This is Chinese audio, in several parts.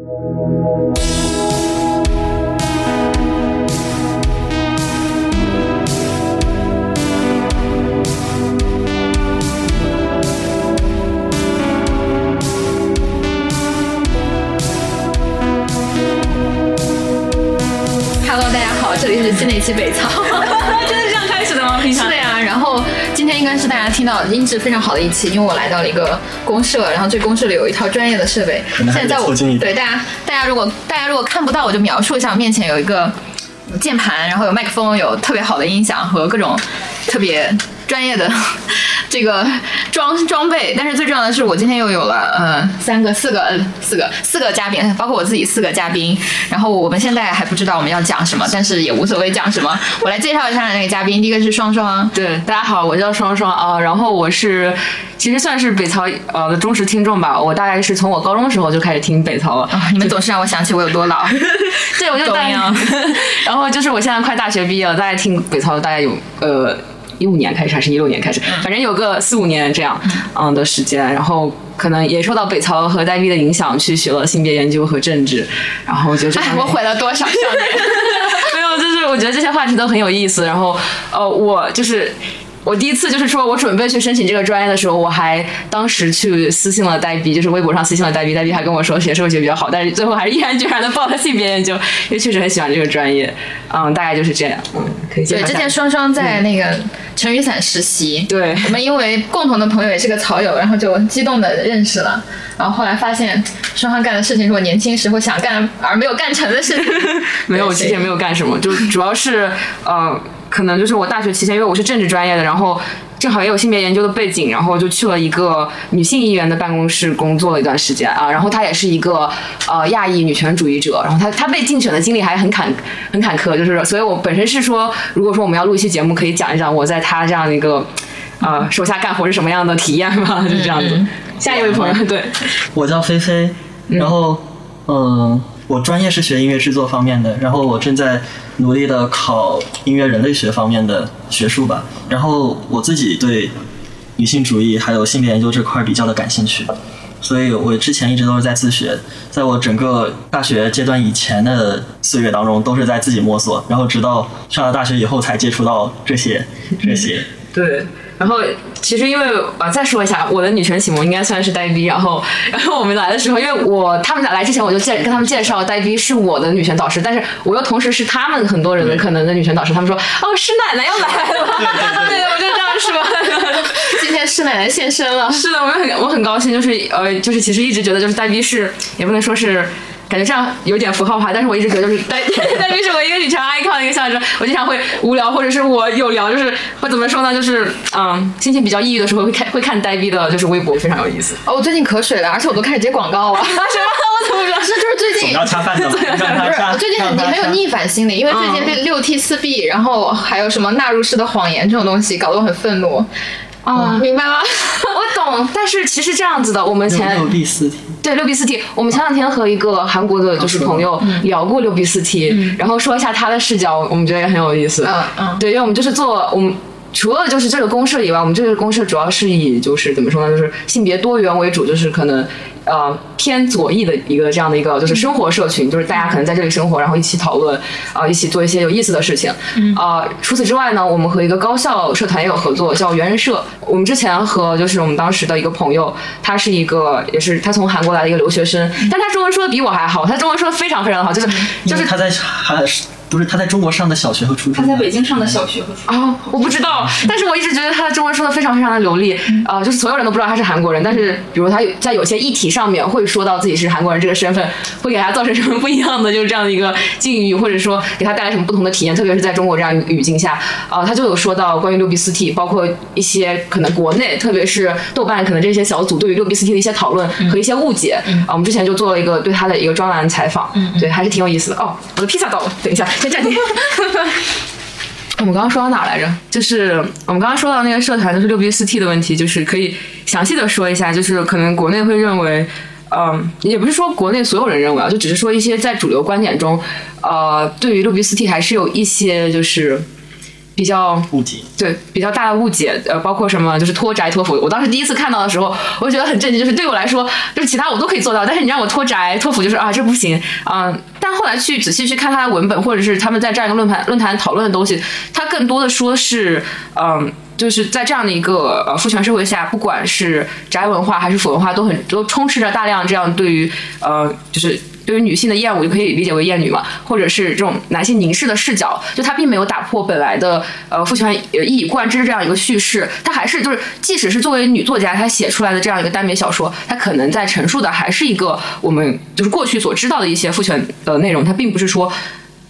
We'll. 音质非常好的一期，因为我来到了一个公社，然后这公社里有一套专业的设备。现在在我对大家，大家如果大家如果看不到，我就描述一下，我面前有一个键盘，然后有麦克风，有特别好的音响和各种特别专业的这个装装备。但是最重要的是，我今天又有了呃三个、四个、呃四个、四个嘉宾，包括我自己四个嘉宾。然后我们现在还不知道我们要讲什么，但是也无所谓讲什么。我来介绍一下那个嘉宾，第一个是双双。对，大家好，我叫双双啊，然后我是其实算是北曹呃的忠实听众吧，我大概是从我高中的时候就开始听北曹了。啊，你们总是让我想起我有多老。对，我就大 然后就是我现在快大学毕业了，大概听北曹大概有呃一五年开始还是一六年开始，反正有个四五年这样嗯的时间，然后可能也受到北曹和戴笠的影响，去学了性别研究和政治，然后我觉得这哎方，面我毁了多少少年？没有，就是我觉得这些话题都很有意思。然后，呃，我就是我第一次就是说我准备去申请这个专业的时候，我还当时去私信了呆逼，就是微博上私信了呆逼，呆逼还跟我说学社会学比较好，但是最后还是毅然决然的报了性别研究，因为确实很喜欢这个专业。嗯，大概就是这样。嗯，可以对，之前双双在那个成雨伞实习，对我们因为共同的朋友也是个草友，然后就激动的认识了。然后后来发现双双干的事情是我年轻时候想干而没有干成的事情。没有，其实也没有干什么，就主要是呃，可能就是我大学期间，因为我是政治专业的，然后正好也有性别研究的背景，然后就去了一个女性议员的办公室工作了一段时间啊。然后她也是一个呃亚裔女权主义者，然后她她被竞选的经历还很坎很坎坷，就是所以我本身是说，如果说我们要录一期节目，可以讲一讲我在她这样的一个呃手下干活是什么样的体验嘛，就 是这样子。下一位朋友，对，我叫菲菲，然后嗯、我专业是学音乐制作方面的，然后我正在努力的考音乐人类学方面的学术吧。然后我自己对女性主义还有性别研究这块儿比较的感兴趣，所以我之前一直都是在自学，在我整个大学阶段以前的岁月当中都是在自己摸索，然后直到上了大学以后才接触到这些这些。对，然后其实因为呃，再说一下，我的女权启蒙应该算是呆逼。然后，然后我们来的时候，因为我他们俩来之前，我就介跟他们介绍呆逼是我的女权导师，但是我又同时是他们很多人的可能的女权导师。他们说，哦，师奶奶要来了，对，我就这样说。今天师奶奶现身了，是的，我很我很高兴，就是呃，就是其实一直觉得就是呆逼是也不能说是。感觉这样有点符号化，但是我一直觉得就是呆呆逼是我一个女强 icon 的一个象征。我经常会无聊，或者是我有聊，就是会怎么说呢？就是嗯，心情比较抑郁的时候会看会看呆逼的，就是微博，非常有意思。哦，我最近可水了，而且我都开始接广告了。啊什么？我怎么知道？是就是最近总要恰饭的嘛，让他不恰是，最近让他恰你很有逆反心理，因为最近被六 T 四 B，然后还有什么纳入式的谎言这种东西，搞得我很愤怒。啊，明白吗？我懂，但是其实这样子的，我们前六四题。对六 B 四 T，我们前两天和一个韩国的就是朋友聊过六 B 四 T，然后说一下他的视角，我们觉得也很有意思。嗯嗯对，因为我们就是做我们。除了就是这个公社以外，我们这个公社主要是以就是怎么说呢，就是性别多元为主，就是可能呃偏左翼的一个这样的一个就是生活社群，就是大家可能在这里生活，然后一起讨论啊、一起做一些有意思的事情。呃，除此之外呢，我们和一个高校社团也有合作，叫猿人社。我们之前和就是我们当时的一个朋友，他是一个也是他从韩国来的一个留学生，但他中文说的比我还好，他中文说的非常非常好，就是就是他在还不是他在中国上的小学和初中，他在北京上的小学和初中。哦，我不知道，但是我一直觉得他的中文说的非常非常的流利，啊、就是所有人都不知道他是韩国人，但是比如他有在有些议题上面会说到自己是韩国人这个身份，会给他造成什么不一样的就是这样的一个境遇，或者说给他带来什么不同的体验，特别是在中国这样语语境下，啊、他就有说到关于六 B 四 T，包括一些可能国内，特别是豆瓣可能这些小组对于六 B 四 T 的一些讨论和一些误解，啊、我们之前就做了一个对他的一个专栏采访，对，还是挺有意思的。哦，我的披萨到了，等一下，先暂停。我们刚刚说到哪来着？就是我们刚刚说到那个社团，就是六 B 四 T 的问题，就是可以详细的说一下，就是可能国内会认为。嗯，也不是说国内所有人认为啊，就只是说一些在主流观点中，呃，对于六 B 四 T 还是有一些就是比较误解。对比较大的误解，呃，包括什么就是脱宅脱腐。我当时第一次看到的时候，我就觉得很震惊，就是对我来说，就是其他我都可以做到，但是你让我脱宅脱腐，就是啊，这不行，嗯。但后来去仔细去看他的文本，或者是他们在这样一个论坛论坛讨论的东西，他更多的说是，嗯，就是在这样的一个呃父权社会下，不管是宅文化还是腐文化，都很都充斥着大量这样对于呃就是。对于女性的厌恶，就可以理解为厌女嘛，或者是这种男性凝视的视角，就他并没有打破本来的呃父权一以贯之这样一个叙事，他还是就是即使是作为女作家，她写出来的这样一个耽美小说，她可能在陈述的还是一个我们就是过去所知道的一些父权的内容，它并不是说。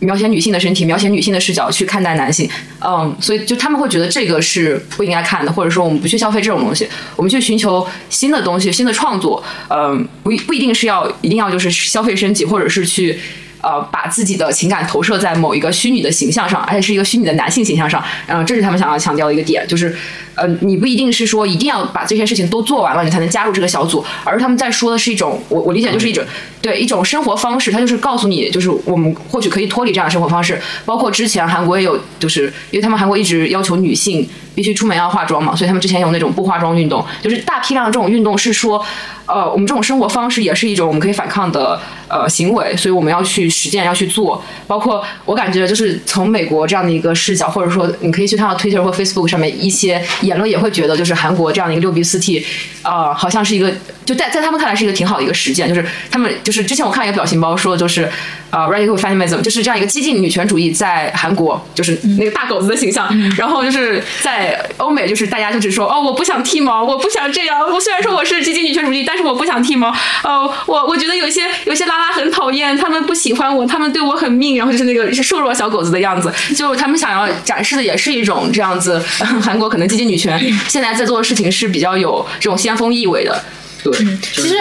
描写女性的身体，描写女性的视角去看待男性，嗯，所以就他们会觉得这个是不应该看的，或者说我们不去消费这种东西，我们去寻求新的东西、新的创作，嗯，不不一定是要一定要就是消费升级，或者是去。呃，把自己的情感投射在某一个虚拟的形象上，而且是一个虚拟的男性形象上，嗯，这是他们想要强调的一个点，就是，呃，你不一定是说一定要把这些事情都做完了，你才能加入这个小组，而他们在说的是一种，我我理解就是一种，对一种生活方式，它就是告诉你，就是我们或许可以脱离这样的生活方式，包括之前韩国也有，就是因为他们韩国一直要求女性必须出门要化妆嘛，所以他们之前有那种不化妆运动，就是大批量的这种运动是说。呃，我们这种生活方式也是一种我们可以反抗的呃行为，所以我们要去实践，要去做。包括我感觉，就是从美国这样的一个视角，或者说你可以去看到 Twitter 或 Facebook 上面一些言论，也会觉得就是韩国这样的一个六 B 四 T，啊，好像是一个就在在他们看来是一个挺好的一个实践。就是他们就是之前我看一个表情包说的，就是啊，radical feminism，就是这样一个激进女权主义在韩国就是那个大狗子的形象，然后就是在欧美就是大家就是说哦，我不想剃毛，我不想这样。我虽然说我是激进女权主义，但是我不想剃毛，呃，我我觉得有些有些拉拉很讨厌，他们不喜欢我，他们对我很命，然后就是那个是瘦弱小狗子的样子，就他们想要展示的也是一种这样子，韩国可能激进女权现在在做的事情是比较有这种先锋意味的，对，其实。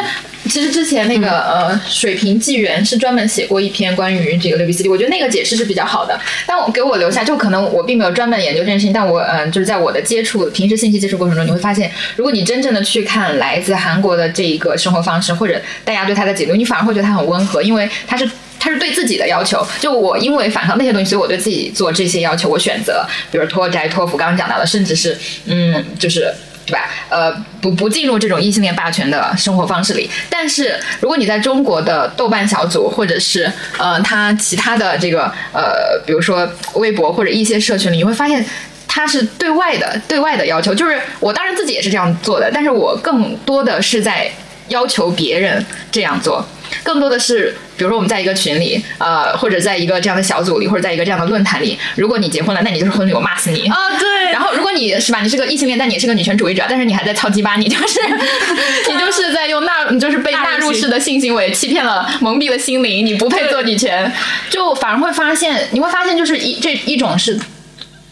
其实之前那个呃，水平纪元是专门写过一篇关于这个六 B 四 D，我觉得那个解释是比较好的。但我给我留下，就可能我并没有专门研究这件事情，但我嗯，就是在我的接触平时信息接触过程中，你会发现，如果你真正的去看来自韩国的这一个生活方式，或者大家对他的解读，你反而会觉得他很温和，因为他是他是对自己的要求。就我因为反抗那些东西，所以我对自己做这些要求，我选择，比如脱宅托福，刚刚讲到的，甚至是嗯，就是。对吧？呃，不不进入这种异性恋霸权的生活方式里。但是，如果你在中国的豆瓣小组，或者是呃他其他的这个呃，比如说微博或者一些社群里，你会发现他是对外的对外的要求。就是我当然自己也是这样做的，但是我更多的是在要求别人这样做。更多的是，比如说我们在一个群里，呃，或者在一个这样的小组里，或者在一个这样的论坛里，如果你结婚了，那你就是婚礼，我骂死你啊！对。然后，如果你是吧，你是个异性恋，但你是个女权主义者，但是你还在操鸡巴，你就是 你就是在用纳，你就是被纳入式的性行为欺骗了、蒙蔽了心灵，你不配做女权，就反而会发现，你会发现，就是一这一种是。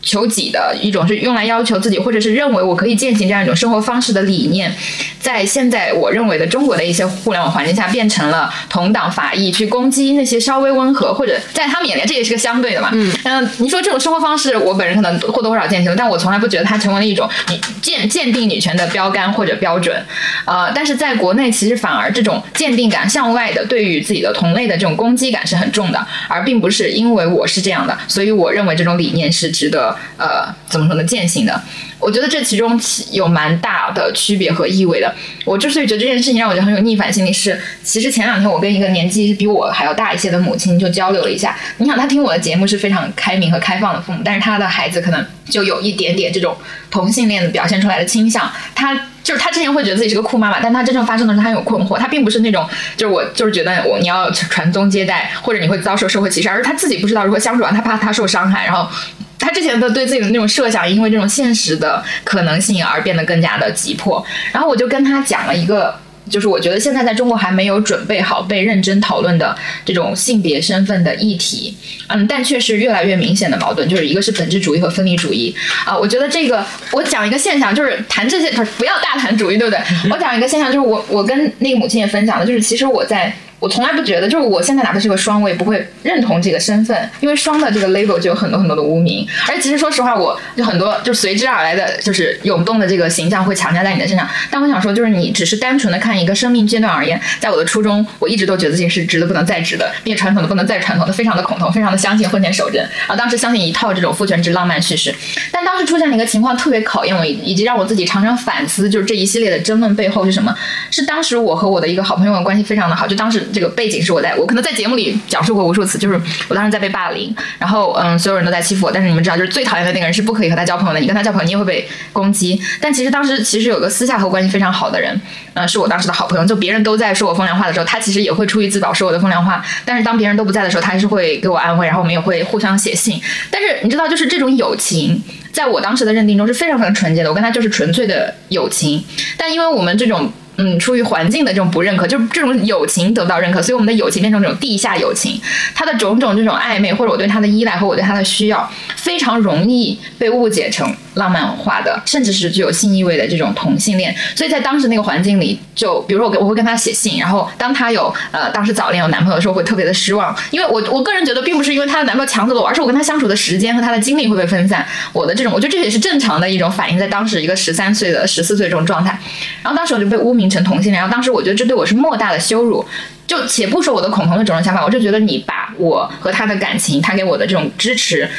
求己的一种是用来要求自己，或者是认为我可以践行这样一种生活方式的理念，在现在我认为的中国的一些互联网环境下，变成了同党法裔去攻击那些稍微温和，或者在他们眼里这也是个相对的嘛。嗯，嗯，你说这种生活方式，我本人可能或多或少践行了，但我从来不觉得它成为了一种你鉴鉴定女权的标杆或者标准。呃，但是在国内，其实反而这种鉴定感向外的，对于自己的同类的这种攻击感是很重的，而并不是因为我是这样的，所以我认为这种理念是值得。呃，怎么说呢？践行的，我觉得这其中有蛮大的区别和意味的。我之所以觉得这件事情让我觉得很有逆反心理，是其实前两天我跟一个年纪比我还要大一些的母亲就交流了一下。你想，她听我的节目是非常开明和开放的父母，但是她的孩子可能就有一点点这种同性恋的表现出来的倾向。她就是她之前会觉得自己是个酷妈妈，但她真正发生的时候她有困惑。她并不是那种就是我就是觉得我你要传宗接代，或者你会遭受社会歧视，而是她自己不知道如何相处啊，她怕她受伤害，然后。他之前的对自己的那种设想，因为这种现实的可能性而变得更加的急迫。然后我就跟他讲了一个，就是我觉得现在在中国还没有准备好被认真讨论的这种性别身份的议题。嗯，但却是越来越明显的矛盾，就是一个是本质主义和分离主义。啊，我觉得这个我讲一个现象，就是谈这些，不是不要大谈主义，对不对？我讲一个现象，就是我我跟那个母亲也分享了，就是其实我在。我从来不觉得，就是我现在哪怕是个双，我也不会认同这个身份，因为双的这个 label 就有很多很多的污名。而其实说实话，我就很多就随之而来的就是涌动的这个形象会强加在你的身上。但我想说，就是你只是单纯的看一个生命阶段而言，在我的初中，我一直都觉得自己是直的不能再直的，变传统的不能再传统的，非常的恐同，非常的相信婚前守贞啊。当时相信一套这种父权制浪漫叙事，但当时出现了一个情况，特别考验我，以及让我自己常常反思，就是这一系列的争论背后是什么？是当时我和我的一个好朋友关系非常的好，就当时这个背景是我在我可能在节目里讲述过无数次，就是我当时在被霸凌，然后嗯，所有人都在欺负我，但是你们知道，就是最讨厌的那个人是不可以和他交朋友的，你跟他交朋友，你也会被攻击。但其实当时其实有个私下和关系非常好的人，嗯，是我当时的好朋友，就别人都在说我风凉话的时候，他其实也会出于自保说我的风凉话，但是当别人都不在的时候，他还是会给我安慰，然后我们也会互相写信。但是你知道，就是这种友情，在我当时的认定中是非常非常纯洁的，我跟他就是纯粹的友情，但因为我们这种。嗯，出于环境的这种不认可，就这种友情得不到认可，所以我们的友情变成这种地下友情。他的种种这种暧昧，或者我对他的依赖和我对他的需要，非常容易被误解成浪漫化的，甚至是具有性意味的这种同性恋。所以在当时那个环境里，就比如说我我会跟他写信，然后当他有呃当时早恋有男朋友的时候，会特别的失望，因为我我个人觉得，并不是因为他的男朋友抢走了我，而是我跟他相处的时间和他的精力会被分散。我的这种，我觉得这也是正常的一种反应，在当时一个十三岁的十四岁这种状态，然后当时我就被污名。成同性恋，然后当时我觉得这对我是莫大的羞辱。就且不说我的恐同的种种想法，我就觉得你把我和他的感情，他给我的这种支持。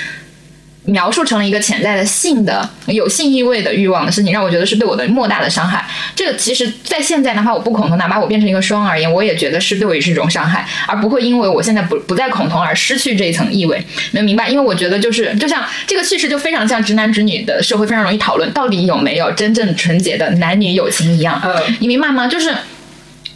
描述成了一个潜在的性的有性意味的欲望的事情，让我觉得是对我的莫大的伤害。这个其实，在现在，哪怕我不恐同，哪怕我变成一个双而言，我也觉得是对我也是一种伤害，而不会因为我现在不不再恐同而失去这一层意味。能明白？因为我觉得就是就像这个叙事就非常像直男直女的社会非常容易讨论到底有没有真正纯洁的男女友情一样。嗯，你明白吗？就是。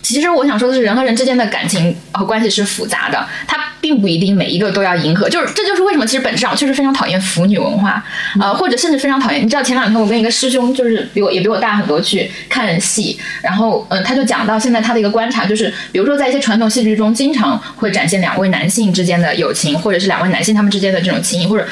其实我想说的是，人和人之间的感情和关系是复杂的，它并不一定每一个都要迎合。就是这就是为什么，其实本质上确实非常讨厌腐女文化，呃，或者甚至非常讨厌。你知道前两天我跟一个师兄，就是比我也比我大很多去看戏，然后嗯，他就讲到现在他的一个观察，就是比如说在一些传统戏剧中，经常会展现两位男性之间的友情，或者是两位男性他们之间的这种情谊，或者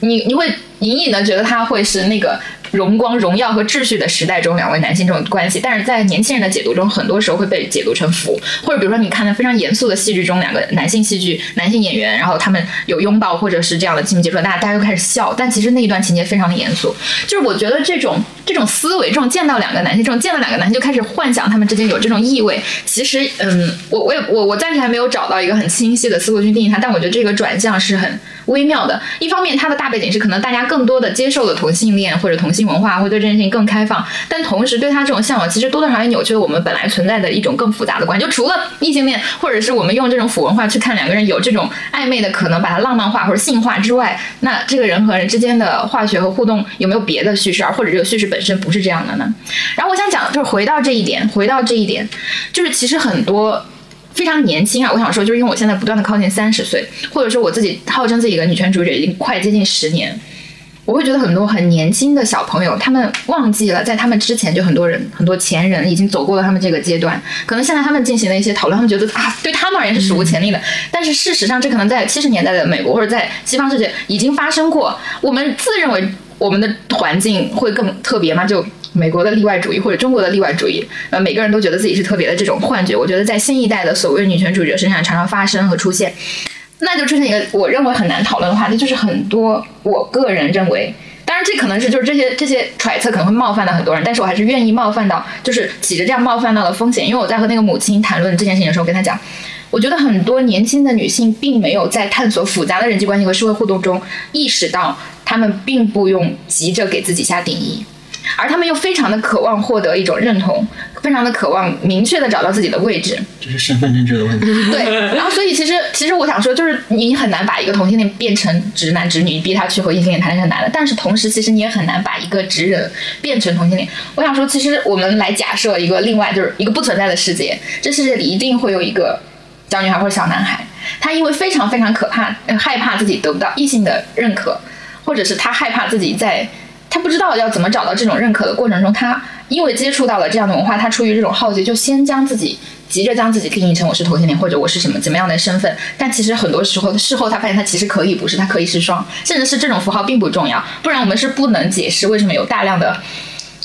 你你会隐隐的觉得他会是那个。荣光、荣耀和秩序的时代中，两位男性这种关系，但是在年轻人的解读中，很多时候会被解读成腐，或者比如说你看的非常严肃的戏剧中，两个男性戏剧男性演员，然后他们有拥抱或者是这样的亲密接触，大家大家又开始笑，但其实那一段情节非常的严肃。就是我觉得这种这种思维，这种见到两个男性，这种见到两个男性就开始幻想他们之间有这种意味，其实嗯，我我也我我暂时还没有找到一个很清晰的思路去定义它，但我觉得这个转向是很微妙的。一方面，它的大背景是可能大家更多的接受了同性恋或者同性文化，会对这件事情更开放，但同时对他这种向往，其实多多少少也扭曲了我们本来存在的一种更复杂的关系。就除了异性恋，或者是我们用这种腐文化去看两个人有这种暧昧的可能，把它浪漫化或者性化之外，那这个人和人之间的化学和互动有没有别的叙事，而或者这个叙事本身不是这样的呢？然后我想讲，就是回到这一点，回到这一点，就是其实很多非常年轻啊，我想说，就是因为我现在不断的靠近三十岁，或者说我自己号称自己一个女权主义者已经快接近十年。我会觉得很多很年轻的小朋友，他们忘记了在他们之前就很多人很多前人已经走过了他们这个阶段，可能现在他们进行了一些讨论，他们觉得啊，对他们而言是史无前例的。但是事实上，这可能在七十年代的美国或者在西方世界已经发生过。我们自认为我们的环境会更特别吗？就美国的例外主义或者中国的例外主义，呃，每个人都觉得自己是特别的这种幻觉。我觉得在新一代的所谓女权主义者身上常常发生和出现。那就出现一个我认为很难讨论的话题，就是很多我个人认为，当然这可能是就是这些这些揣测可能会冒犯到很多人，但是我还是愿意冒犯到，就是起着这样冒犯到的风险，因为我在和那个母亲谈论这件事情的时候，跟她讲，我觉得很多年轻的女性并没有在探索复杂的人际关系和社会互动中意识到，她们并不用急着给自己下定义。而他们又非常的渴望获得一种认同，非常的渴望明确的找到自己的位置，这是身份认知的问题。对，然后所以其实其实我想说，就是你很难把一个同性恋变成直男直女，逼他去和异性恋谈恋爱是难的。但是同时，其实你也很难把一个直人变成同性恋。我想说，其实我们来假设一个另外就是一个不存在的世界，这世界里一定会有一个小女孩或者小男孩，他因为非常非常可怕，害怕自己得不到异性的认可，或者是他害怕自己在。他不知道要怎么找到这种认可的过程中，他因为接触到了这样的文化，他出于这种好奇，就先将自己急着将自己定义成我是同性恋或者我是什么怎么样的身份。但其实很多时候事后他发现他其实可以不是，他可以是双，甚至是这种符号并不重要。不然我们是不能解释为什么有大量的。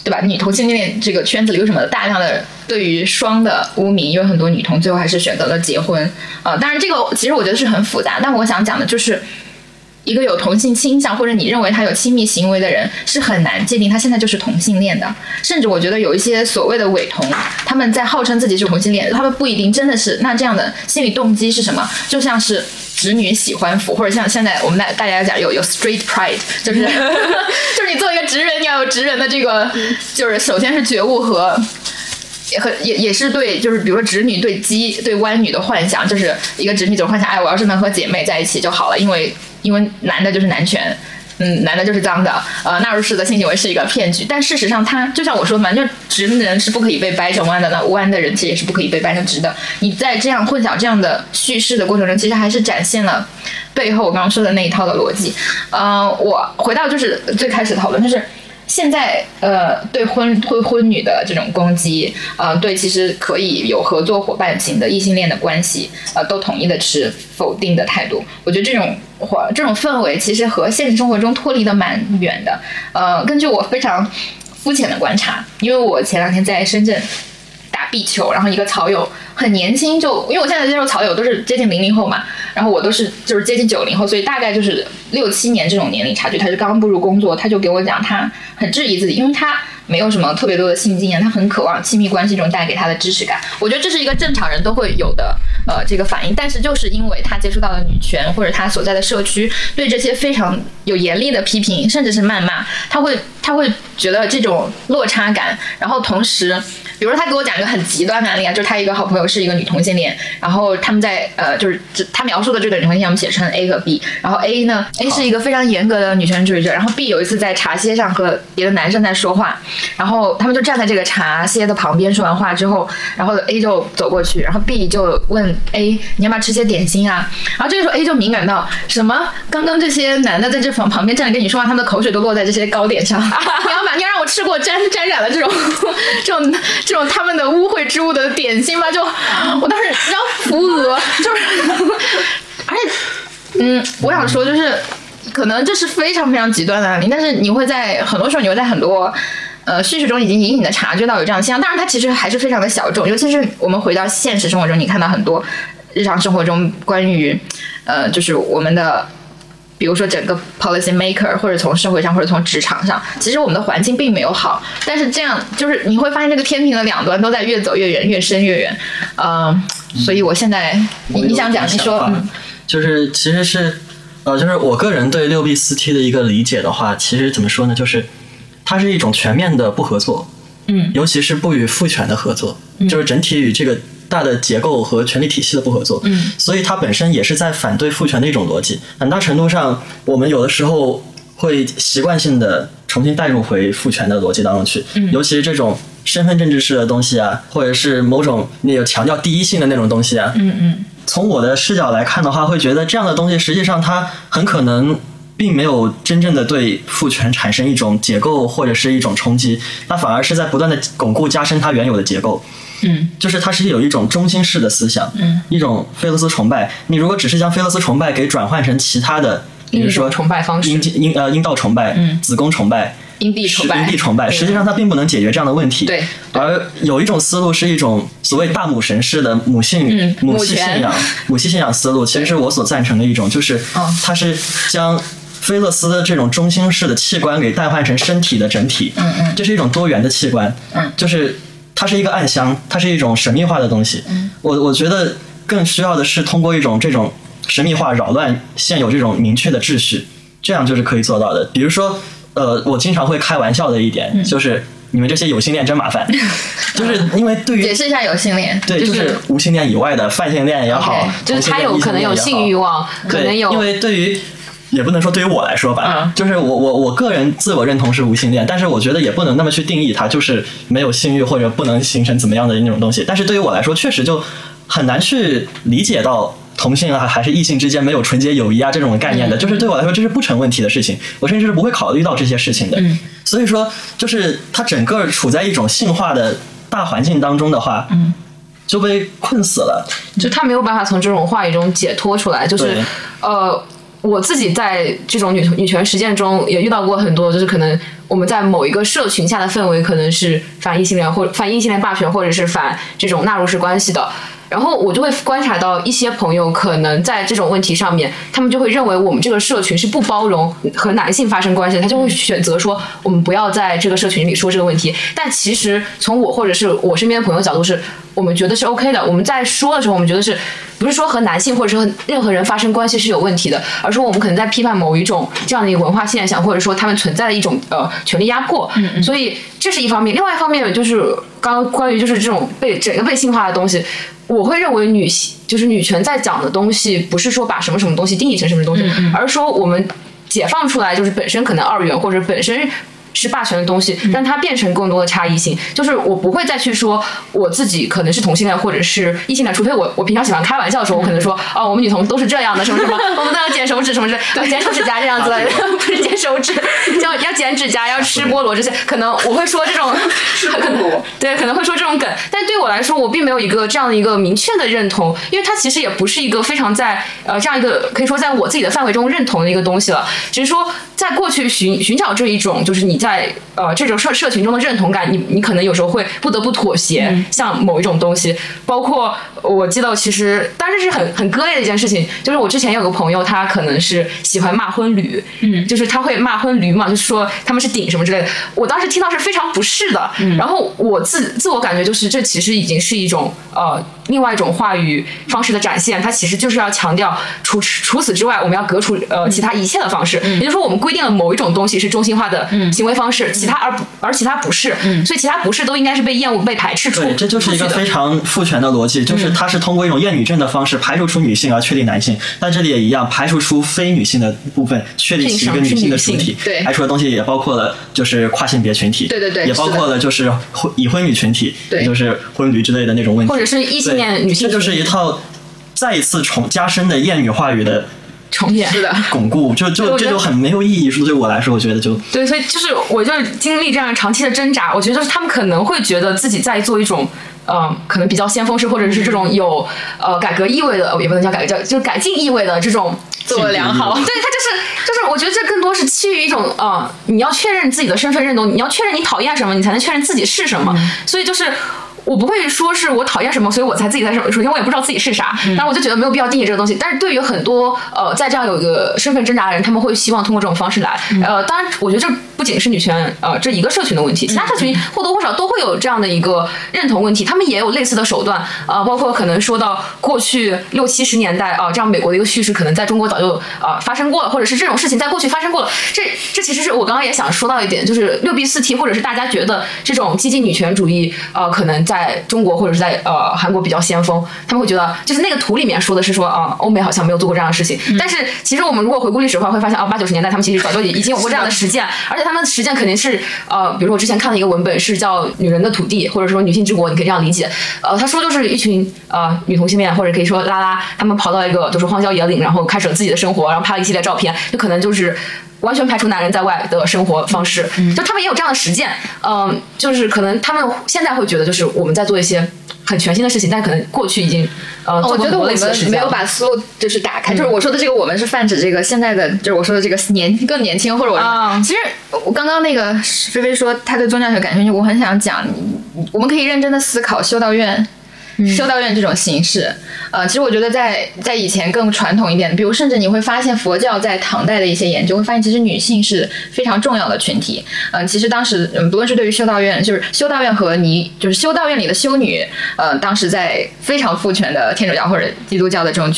对吧？女同性恋这个圈子里为什么大量的对于双的污名？因为很多女同最后还是选择了结婚。呃，当然这个其实我觉得是很复杂，但我想讲的就是。一个有同性倾向或者你认为他有亲密行为的人，是很难界定他现在就是同性恋的。甚至我觉得有一些所谓的伪同，他们在号称自己是同性恋，他们不一定真的是。那这样的心理动机是什么？就像是直女喜欢腐，或者像现在我们大大家讲有有 straight pride，就是 就是你作为一个直人，你要有直人的这个，就是首先是觉悟和。也和也也是对，就是比如说直女对基对弯女的幻想，就是一个直女总幻想，哎，我要是能和姐妹在一起就好了，因为因为男的就是男权，嗯，男的就是脏的，呃，纳入式的性行为是一个骗局，但事实上，他就像我说的嘛，就直的人是不可以被掰成弯的，那弯的人其实也是不可以被掰成直的。你在这样混淆这样的叙事的过程中，其实还是展现了背后我刚刚说的那一套的逻辑。呃，我回到就是最开始讨论，就是。现在呃，对婚婚婚女的这种攻击，呃，对其实可以有合作伙伴型的异性恋的关系，呃，都统一的持否定的态度。我觉得这种或这种氛围其实和现实生活中脱离的蛮远的。呃，根据我非常肤浅的观察，因为我前两天在深圳打壁球，然后一个草友很年轻，就因为我现在接触草友都是接近零零后嘛，然后我都是就是接近九零后，所以大概就是六七年这种年龄差距。他是刚刚步入工作，他就给我讲他。很质疑自己，因为他没有什么特别多的性经验，他很渴望亲密关系中带给他的支持感。我觉得这是一个正常人都会有的呃这个反应，但是就是因为他接触到了女权或者他所在的社区对这些非常有严厉的批评，甚至是谩骂，他会他会觉得这种落差感，然后同时。比如说，他给我讲一个很极端的案例啊，就是他一个好朋友是一个女同性恋，然后他们在呃，就是他描述的这个女同性恋，我们写成 A 和 B，然后 A 呢，A 是一个非常严格的女权主义者，然后 B 有一次在茶歇上和别的男生在说话，然后他们就站在这个茶歇的旁边，说完话之后，然后 A 就走过去，然后 B 就问 A 你要不要吃些点心啊？然后这个时候 A 就敏感到什么？刚刚这些男的在这房旁边站着跟你说话，他们的口水都落在这些糕点上，你要把你要让我吃过沾沾染了这种 这种。这种他们的污秽之物的点心吧，就我当时然后扶额，就是，而且，嗯，我想说就是，可能这是非常非常极端的案例，但是你会在很多时候，你会在很多呃叙事中已经隐隐的察觉到有这样的现象，当然它其实还是非常的小众，尤其是我们回到现实生活中，你看到很多日常生活中关于呃，就是我们的。比如说，整个 policy maker，或者从社会上，或者从职场上，其实我们的环境并没有好。但是这样，就是你会发现这个天平的两端都在越走越远，越深越远。嗯，所以我现在，你你想讲，你说，就是其实是，呃，就是我个人对六 B 四 T 的一个理解的话，其实怎么说呢？就是它是一种全面的不合作，嗯，尤其是不与父权的合作，就是整体与这个。大的结构和权力体系的不合作，嗯，所以它本身也是在反对父权的一种逻辑。很大程度上，我们有的时候会习惯性的重新带入回父权的逻辑当中去，嗯，尤其是这种身份政治式的东西啊，或者是某种那个强调第一性的那种东西啊，嗯嗯，从我的视角来看的话，会觉得这样的东西实际上它很可能并没有真正的对父权产生一种结构或者是一种冲击，它反而是在不断的巩固加深它原有的结构。嗯，就是它是有一种中心式的思想，嗯，一种菲勒斯崇拜。你如果只是将菲勒斯崇拜给转换成其他的，比如说崇拜方式，阴阴呃阴道崇拜，嗯，子宫崇拜，阴蒂崇拜，阴蒂崇拜，实际上它并不能解决这样的问题。对，而有一种思路是一种所谓大母神式的母性母系信仰，母系信仰思路，其实是我所赞成的一种，就是它是将菲勒斯的这种中心式的器官给代换成身体的整体，嗯嗯，这是一种多元的器官，嗯，就是。它是一个暗箱，它是一种神秘化的东西。我我觉得更需要的是通过一种这种神秘化扰乱现有这种明确的秩序，这样就是可以做到的。比如说，呃，我经常会开玩笑的一点就是，你们这些有性恋真麻烦，就是因为对于解释一下有性恋，对，就是无性恋以外的泛性恋也好，就是他有可能有性欲望，可能有，因为对于。也不能说对于我来说吧，就是我我我个人自我认同是无性恋，但是我觉得也不能那么去定义它，就是没有性欲或者不能形成怎么样的那种东西。但是对于我来说，确实就很难去理解到同性啊还是异性之间没有纯洁友谊啊这种概念的，就是对我来说这是不成问题的事情，我甚至是不会考虑到这些事情的。所以说，就是他整个处在一种性化的大环境当中的话，就被困死了，就他没有办法从这种话语中解脱出来，就是呃。我自己在这种女女权实践中也遇到过很多，就是可能我们在某一个社群下的氛围可能是反异性恋或反异性恋霸权，或者是反这种纳入式关系的。然后我就会观察到一些朋友可能在这种问题上面，他们就会认为我们这个社群是不包容和男性发生关系，他就会选择说我们不要在这个社群里说这个问题。但其实从我或者是我身边的朋友角度是，我们觉得是 OK 的。我们在说的时候，我们觉得是不是说和男性或者是和任何人发生关系是有问题的，而是我们可能在批判某一种这样的一个文化现象，或者说他们存在的一种呃权力压迫。所以这是一方面，另外一方面就是刚刚关于就是这种被整个被性化的东西。我会认为女性就是女权在讲的东西，不是说把什么什么东西定义成什么东西，而是说我们解放出来，就是本身可能二元或者本身。是霸权的东西，让它变成更多的差异性。就是我不会再去说我自己可能是同性恋或者是异性恋，除非我我平常喜欢开玩笑的时候，我可能说哦，我们女同都是这样的，什么什么，我们都要剪手指，什么是剪手指甲这样子 不是剪手指，要要剪指甲，要吃菠萝这些，可能我会说这种，对，可能会说这种梗。但对我来说，我并没有一个这样的一个明确的认同，因为它其实也不是一个非常在呃这样一个可以说在我自己的范围中认同的一个东西了，只是说在过去寻寻找这一种就是你。在呃这种社社群中的认同感，你你可能有时候会不得不妥协，像某一种东西，包括我记得其实当时是很很割裂的一件事情，就是我之前有个朋友，他可能是喜欢骂婚旅，嗯，就是他会骂婚驴嘛，就是说他们是顶什么之类的，我当时听到是非常不适的，然后我自自我感觉就是这其实已经是一种呃。另外一种话语方式的展现，它其实就是要强调除除此之外，我们要革除呃其他一切的方式。也就是说，我们规定了某一种东西是中心化的行为方式，其他而不而其他不是。所以其他不是都应该是被厌恶、被排斥出。对，这就是一个非常父权的逻辑，就是它是通过一种厌女症的方式排除出女性而确定男性。但这里也一样，排除出非女性的部分，确立起一个女性的主体。对，排除的东西也包括了就是跨性别群体。对对对，也包括了就是婚已婚女群体，对，就是婚驴之类的那种问题，或者是异性恋女性。这就是一套再一次重加深的厌女话语的重演，是的，巩固，就就这就很没有意义。说对我来说，我觉得就对，所以就是我就是经历这样长期的挣扎，我觉得就是他们可能会觉得自己在做一种，嗯，可能比较先锋式，或者是这种有呃改革意味的，也不能叫改革，叫就是改进意味的这种做良好。对他就是就是，我觉得这更多是基于一种呃，你要确认自己的身份认同，你要确认你讨厌什么，你才能确认自己是什么。所以就是。我不会说是我讨厌什么，所以我才自己在什么。首先，我也不知道自己是啥，但是我就觉得没有必要定义这个东西。但是对于很多呃，在这样有一个身份挣扎的人，他们会希望通过这种方式来。呃，当然，我觉得这不仅是女权呃这一个社群的问题，其他社群或多或少都会有这样的一个认同问题，他们也有类似的手段啊，包括可能说到过去六七十年代啊，这样美国的一个叙事可能在中国早就啊发生过了，或者是这种事情在过去发生过了。这这其实是我刚刚也想说到一点，就是六 B 四 T，或者是大家觉得这种激进女权主义呃可能在。中国或者是在呃韩国比较先锋，他们会觉得就是那个图里面说的是说啊，欧美好像没有做过这样的事情。但是其实我们如果回顾历史的话，会发现啊，八九十年代他们其实早 就已经有过这样的实践，而且他们的实践肯定是呃，比如说我之前看的一个文本是叫《女人的土地》，或者说《女性之国》，你可以这样理解。呃，他说就是一群呃女同性恋，或者可以说拉拉，他们跑到一个就是荒郊野岭，然后开始了自己的生活，然后拍了一系列照片，就可能就是。完全排除男人在外的生活方式，就他们也有这样的实践，嗯，就是可能他们现在会觉得，就是我们在做一些很全新的事情，但可能过去已经，呃，我觉得我们没有把思路就是打开，就是我说的这个，我们是泛指这个现在的，就是我说的这个年更年轻，或者我，其实我刚刚那个菲菲说她对宗教学感兴趣，我很想讲，我们可以认真的思考修道院。修道院这种形式，呃，其实我觉得在在以前更传统一点，比如甚至你会发现佛教在唐代的一些研究，会发现其实女性是非常重要的群体。嗯，其实当时嗯，不论是对于修道院，就是修道院和你就是修道院里的修女，呃，当时在非常父权的天主教或者基督教的这种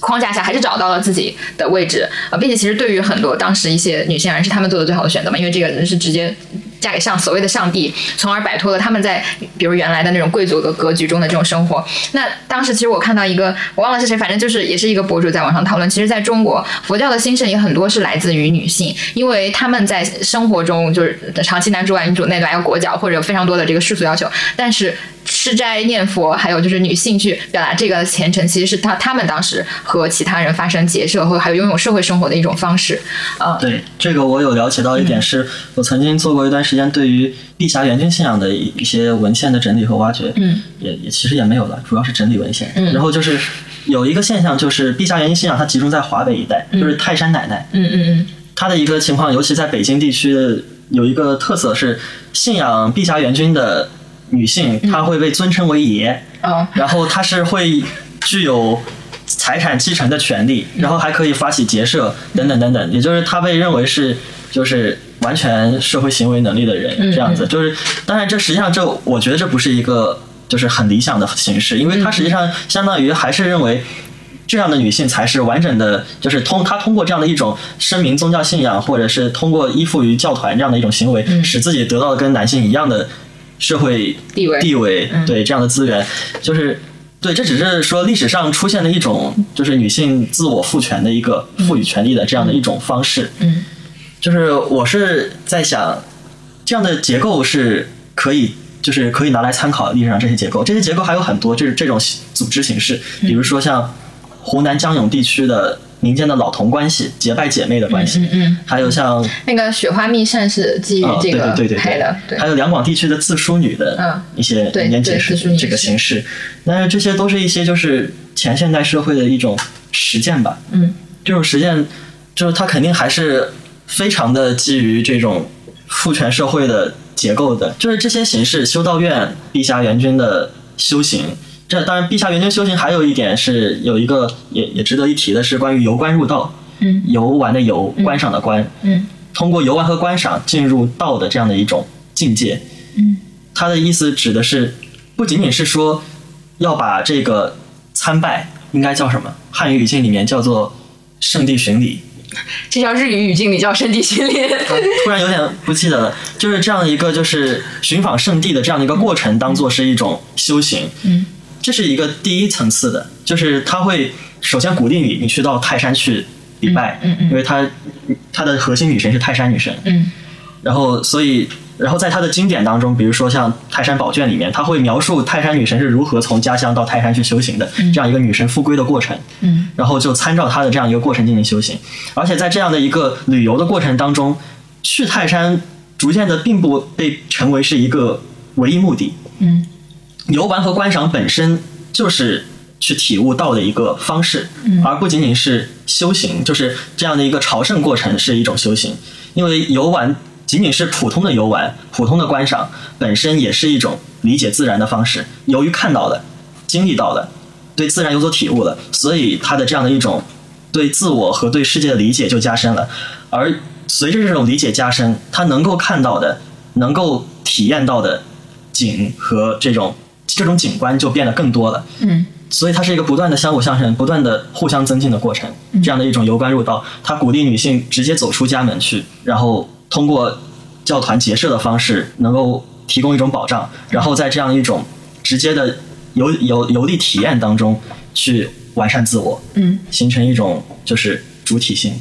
框架下，还是找到了自己的位置啊，并且其实对于很多当时一些女性而言，是，她们做的最好的选择嘛，因为这个人是直接。嫁给上所谓的上帝，从而摆脱了他们在比如原来的那种贵族的格局中的这种生活。那当时其实我看到一个，我忘了是谁，反正就是也是一个博主在网上讨论。其实在中国，佛教的兴盛也很多是来自于女性，因为他们在生活中就是长期男主外女主内的，还有裹脚或者有非常多的这个世俗要求，但是。吃斋念佛，还有就是女性去表达这个虔诚，其实是她她们当时和其他人发生结社，或还有拥有社会生活的一种方式。啊，对这个我有了解到一点，是我曾经做过一段时间对于碧霞元君信仰的一些文献的整理和挖掘。嗯，也也其实也没有了，主要是整理文献。嗯，然后就是有一个现象就是陛下原君信仰它集中在华北一带，就是泰山奶奶。嗯嗯嗯，它的一个情况，尤其在北京地区有一个特色是，信仰碧霞元君的女性，她会被尊称为爷，哦，然后她是会具有财产继承的权利，然后还可以发起结社等等等等，也就是她被认为是就是完全社会行为能力的人，这样子。就是当然，这实际上这我觉得这不是一个就是很理想的形式，因为它实际上相当于还是认为。这样的女性才是完整的，就是通她通过这样的一种声明宗教信仰，或者是通过依附于教团这样的一种行为，使自己得到跟男性一样的社会地位。地位，对这样的资源，就是对，这只是说历史上出现的一种，就是女性自我赋权的一个赋予权利的这样的一种方式。嗯，就是我是在想，这样的结构是可以。就是可以拿来参考历史上这些结构，这些结构还有很多，就是这种组织形式，比如说像湖南江永地区的民间的老同关系、结拜姐妹的关系，嗯嗯，还有像那个雪花蜜扇是基于这个对对对。拍的，对，还有两广地区的自梳女的嗯。一些民间解释这个形式，但是这些都是一些就是前现代社会的一种实践吧，嗯，这种实践就是它肯定还是非常的基于这种父权社会的结构的，就是这些形式，修道院、陛下元君的修行。这当然，陛下元君修行还有一点是有一个也也值得一提的是关于游观入道，嗯游玩的游，观赏的观，嗯通过游玩和观赏进入道的这样的一种境界。嗯，它的意思指的是不仅仅是说要把这个参拜应该叫什么？汉语语境里面叫做圣地巡礼。这叫日语语境里叫圣地巡礼。突然有点不记得了，就是这样一个就是寻访圣地的这样的一个过程，当做是一种修行。嗯，这是一个第一层次的，就是他会首先鼓励你，你去到泰山去礼拜，嗯嗯嗯因为他他的核心女神是泰山女神，嗯然后所以。然后在他的经典当中，比如说像《泰山宝卷》里面，他会描述泰山女神是如何从家乡到泰山去修行的，这样一个女神复归的过程。嗯。然后就参照她的这样一个过程进行修行。而且在这样的一个旅游的过程当中，去泰山逐渐的并不被成为是一个唯一目的，嗯。游玩和观赏本身就是去体悟道的一个方式，而不仅仅是修行，就是这样的一个朝圣过程是一种修行，因为游玩仅仅是普通的游玩、普通的观赏，本身也是一种理解自然的方式。由于看到了、经历到了，对自然有所体悟了，所以他的这样的一种对自我和对世界的理解就加深了。而随着这种理解加深，他能够看到的、能够体验到的景和这种这种景观就变得更多了。嗯所以它是一个不断的相互相成、不断的互相增进的过程。这样的一种由观入道，它鼓励女性直接走出家门去，然后通过教团结社的方式，能够提供一种保障，然后在这样一种直接的游游游历体验当中去完善自我，嗯，形成一种就是主体性。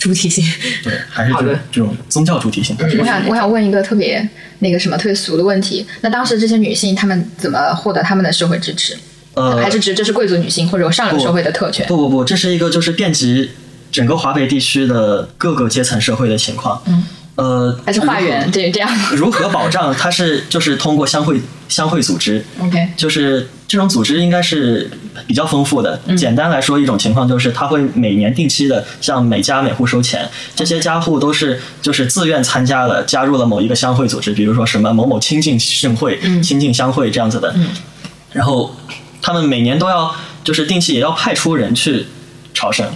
主体性。对，还是这种这种宗教主体性。我想我想问一个特别那个什么特别俗的问题，那当时这些女性她们怎么获得她们的社会支持？呃，还是指这是贵族女性或者有上流社会的特权？不不不，这是一个就是遍及整个华北地区的各个阶层社会的情况。嗯，呃，还是化缘？对这样 如何保障？它是就是通过相会相会组织，？OK，就是这种组织应该是比较丰富的。简单来说，一种情况就是它会每年定期的向每家每户收钱，这些家户都是就是自愿参加了，加入了某一个乡会组织，比如说什么某某亲近盛会、亲近乡会这样子的。嗯然后他们每年都要就是定期也要派出人去朝圣，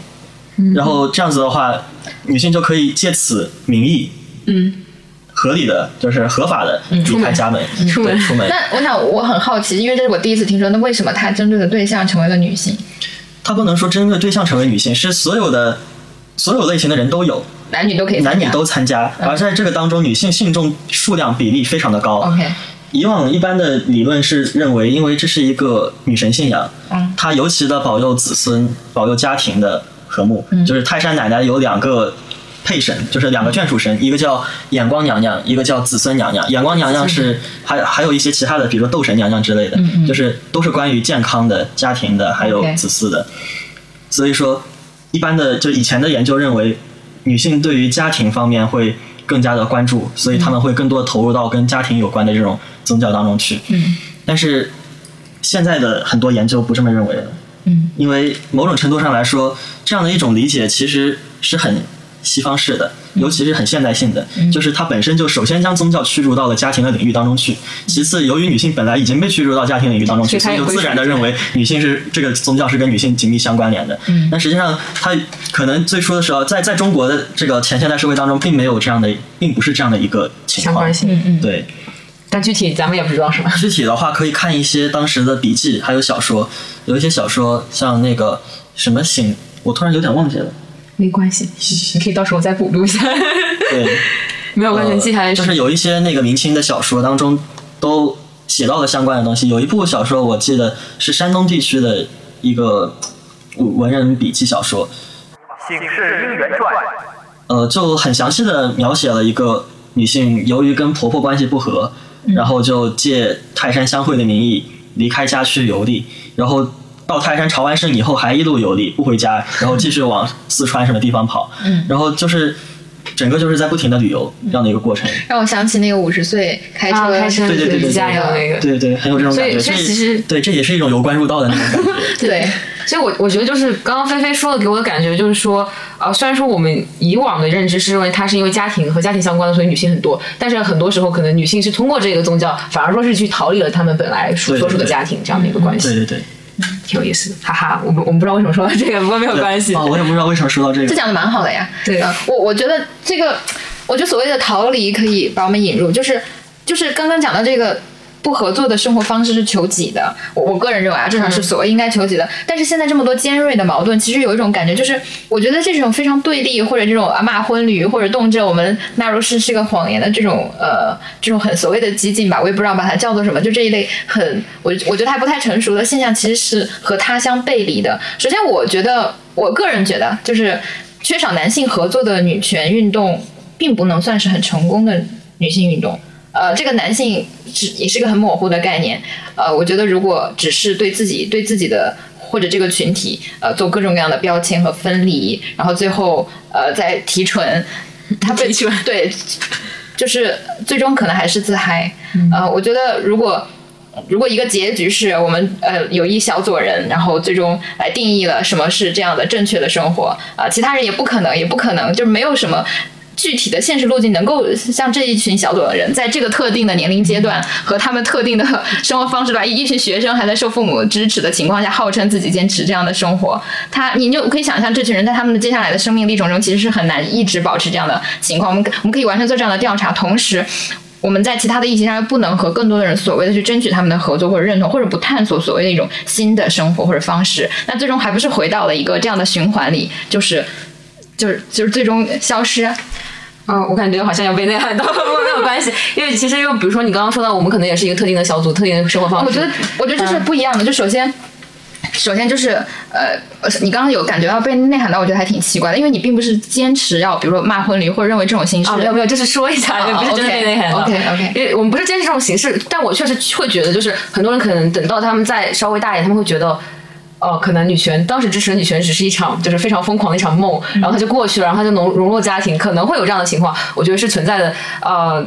然后这样子的话，女性就可以借此名义。嗯，合理的，就是合法的离开家门，出门对出门。那我想我很好奇，因为这是我第一次听说，那为什么他针对的对象成为了女性？他不能说针对对象成为女性，是所有的所有类型的人都有，男女都可以，男女都参加。而在这个当中，女性信众数量比例非常的高。OK，以往一般的理论是认为，因为这是一个女神信仰，嗯她尤其的保佑子孙、保佑家庭的和睦。嗯就是泰山奶奶有两个配神，就是两个眷属神，一个叫眼光娘娘，一个叫子孙娘娘。眼光娘娘是还还有一些其他的，比如说斗神娘娘之类的，嗯嗯就是都是关于健康的、家庭的，还有子嗣的。所以说，一般的就以前的研究认为，女性对于家庭方面会更加的关注，所以他们会更多地投入到跟家庭有关的这种宗教当中去。嗯但是现在的很多研究不这么认为了，嗯，因为某种程度上来说，这样的一种理解其实是很西方式的，尤其是很现代性的，就是它本身就首先将宗教驱逐到了家庭的领域当中去，其次由于女性本来已经被驱逐到家庭领域当中去，所以就自然的认为女性是这个宗教是跟女性紧密相关联的。嗯，但实际上它可能最初的时候，在在中国的这个前现代社会当中，并没有这样的，并不是这样的一个情况。相关性，嗯嗯，对。但具体咱们也不知道是吧？具体的话，可以看一些当时的笔记，还有小说。有一些小说，像那个什么醒，我突然有点忘记了。没关系，你可以到时候再补录一下。对，没有关系，还就是有一些那个明清的小说当中都写到了相关的东西。有一部小说，我记得是山东地区的一个文人笔记小说，《醒世姻缘传》。呃，就很详细的描写了一个女性由于跟婆婆关系不和。然后就借泰山相会的名义离开家去游历，然后到泰山朝完圣以后还一路游历不回家，然后继续往四川什么地方跑，然后就是整个就是在不停的旅游这样的一个过程。让我想起那个五十岁开车开车对对对对加油那个，对对很有这种感觉。所以其实对这也是一种由关入道的那种感觉。对。所以，我我觉得就是刚刚菲菲说的，给我的感觉就是说，呃，虽然说我们以往的认知是认为它是因为家庭和家庭相关的，所以女性很多，但是很多时候可能女性是通过这个宗教，反而说是去逃离了他们本来所属的家庭这样的一个关系。对对对，挺有意思的，哈哈。我们我们不知道为什么说到这个，不过没有关系。啊，我也不知道为什么说到这个。这讲的蛮好的呀。对，我我觉得这个，我觉得所谓的逃离可以把我们引入，就是就是刚刚讲到这个。不合作的生活方式是求己的，我我个人认为啊，至少是所谓应该求己的。但是现在这么多尖锐的矛盾，其实有一种感觉，就是我觉得这种非常对立，或者这种啊骂婚旅，或者动辄我们纳入是是个谎言的这种呃这种很所谓的激进吧，我也不知道把它叫做什么，就这一类很我我觉得还不太成熟的现象，其实是和它相背离的。首先，我觉得我个人觉得，就是缺少男性合作的女权运动，并不能算是很成功的女性运动。呃，这个男性是也是个很模糊的概念。呃，我觉得如果只是对自己对自己的或者这个群体呃做各种各样的标签和分离，然后最后呃再提纯，他被 对，就是最终可能还是自嗨。呃，我觉得如果如果一个结局是我们呃有一小撮人，然后最终来定义了什么是这样的正确的生活啊，其他人也不可能也不可能，就没有什么。具体的现实路径能够像这一群小组的人，在这个特定的年龄阶段和他们特定的生活方式吧，一群学生还在受父母支持的情况下，号称自己坚持这样的生活，他你就可以想象，这群人在他们的接下来的生命历程中，其实是很难一直保持这样的情况。我们我们可以完全做这样的调查，同时我们在其他的议题上又不能和更多的人所谓的去争取他们的合作或者认同，或者不探索所谓的一种新的生活或者方式，那最终还不是回到了一个这样的循环里，就是就是就是最终消失。嗯，我感觉好像要被内涵到，没有关系，因为其实又比如说你刚刚说到，我们可能也是一个特定的小组，特定的生活方式。我觉得，我觉得这是不一样的。就首先，首先就是呃，你刚刚有感觉到被内涵到，我觉得还挺奇怪的，因为你并不是坚持要，比如说骂婚礼或者认为这种形式。没有没有，就是说一下，不是真的被内涵到。OK OK，因为我们不是坚持这种形式，但我确实会觉得，就是很多人可能等到他们再稍微大一点，他们会觉得。哦，可能女权当时支持女权只是一场就是非常疯狂的一场梦，然后它就过去了，然后它就融融入家庭，可能会有这样的情况，我觉得是存在的。呃，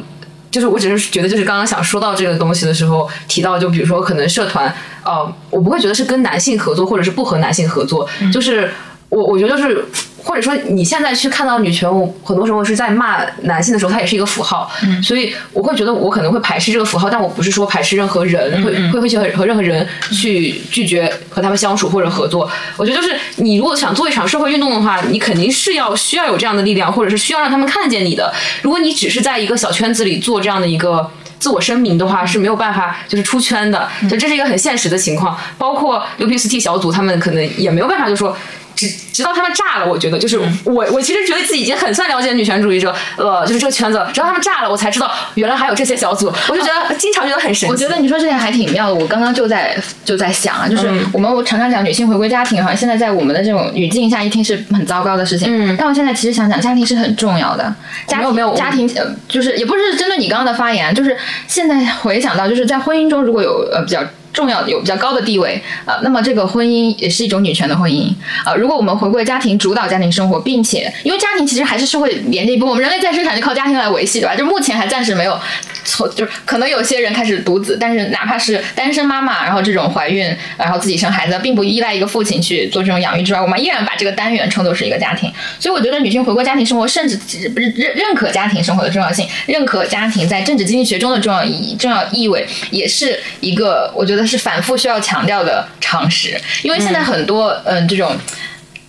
就是我只是觉得，就是刚刚想说到这个东西的时候提到，就比如说可能社团，呃，我不会觉得是跟男性合作，或者是不和男性合作，就是我我觉得就是。或者说你现在去看到女权，我很多时候是在骂男性的时候，它也是一个符号，所以我会觉得我可能会排斥这个符号，但我不是说排斥任何人，会会会去和和任何人去拒绝和他们相处或者合作。我觉得就是你如果想做一场社会运动的话，你肯定是要需要有这样的力量，或者是需要让他们看见你的。如果你只是在一个小圈子里做这样的一个自我声明的话，是没有办法就是出圈的。所以这是一个很现实的情况，包括 U P S T 小组他们可能也没有办法，就说。直直到他们炸了，我觉得就是我我其实觉得自己已经很算了解女权主义者，呃，就是这个圈子。直到他们炸了，我才知道原来还有这些小组。我就觉得经常觉得很神奇。我觉得你说这点还挺妙的。我刚刚就在就在想啊，就是我们常常讲女性回归家庭，好像现在在我们的这种语境下一听是很糟糕的事情。嗯。但我现在其实想想，家庭是很重要的。没有没有，家庭呃，就是也不是针对你刚刚的发言，就是现在回想到，就是在婚姻中如果有呃比较。重要有比较高的地位啊、呃那么这个婚姻也是一种女权的婚姻啊、如果我们回归家庭主导家庭生活，并且因为家庭其实还是社会连接一部分，我们人类再生产就靠家庭来维系，对吧？就目前还暂时没有从，就是可能有些人开始独子，但是哪怕是单身妈妈，然后这种怀孕，然后自己生孩子，并不依赖一个父亲去做这种养育之外，我们依然把这个单元称作是一个家庭。所以我觉得女性回归家庭生活，甚至不是认认可家庭生活的重要性，认可家庭在政治经济学中的重要意义、重要意味，也是一个我觉得是反复需要强调的常识。因为现在很多嗯这种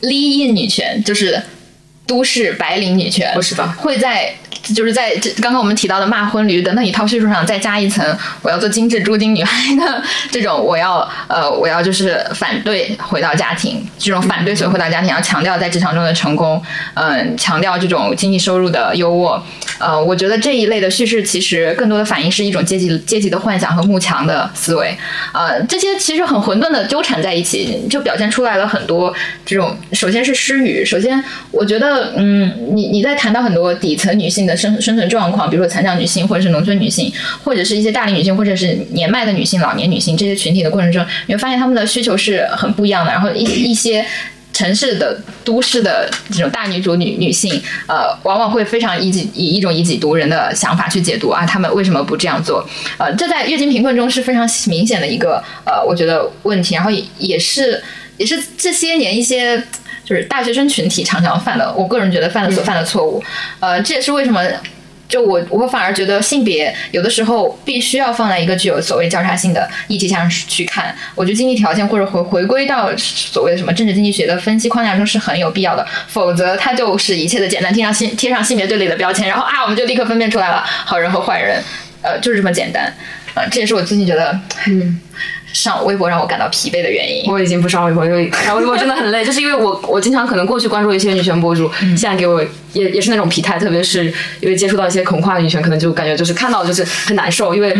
lean 女权，就是都市白领女权，不是吧会在。就是在这刚刚我们提到的骂婚驴的那一套叙述上，再加一层我要做精致猪精女孩的这种，我要呃我要就是反对回到家庭，这种反对所谓回到家庭，要强调在职场中的成功，嗯、强调这种经济收入的优渥，呃，我觉得这一类的叙事其实更多的反映是一种阶级阶级的幻想和慕强的思维，呃，这些其实很混沌的纠缠在一起，就表现出来了很多这种，首先是失语，首先我觉得，嗯，你你在谈到很多底层女性的生生存状况，比如说残障女性，或者是农村女性，或者是一些大龄女性，或者是年迈的女性、老年女性这些群体的过程中，你会发现她们的需求是很不一样的，然后一一些。城市的、都市的这种大女主女女性，呃，往往会非常以己以一种以己度人的想法去解读啊，她们为什么不这样做？呃，这在月经贫困中是非常明显的一个呃，我觉得问题，然后也也是也是这些年一些就是大学生群体常常犯的，我个人觉得犯的所犯的错误，呃，这也是为什么。就我，我反而觉得性别有的时候必须要放在一个具有所谓交叉性的议题上去看。我觉得经济条件或者回回归到所谓的什么政治经济学的分析框架中是很有必要的，否则它就是一切的简单贴上性贴上性别对立的标签，然后啊我们就立刻分辨出来了好人和坏人，呃就是这么简单。呃，这也是我最近觉得，嗯，上微博让我感到疲惫的原因。我已经不上微博，因为上微博真的很累，就是因为我我经常可能过去关注一些女权博主，现在给我也也是那种疲态，特别是因为接触到一些恐跨的女权，可能就感觉就是看到就是很难受，因为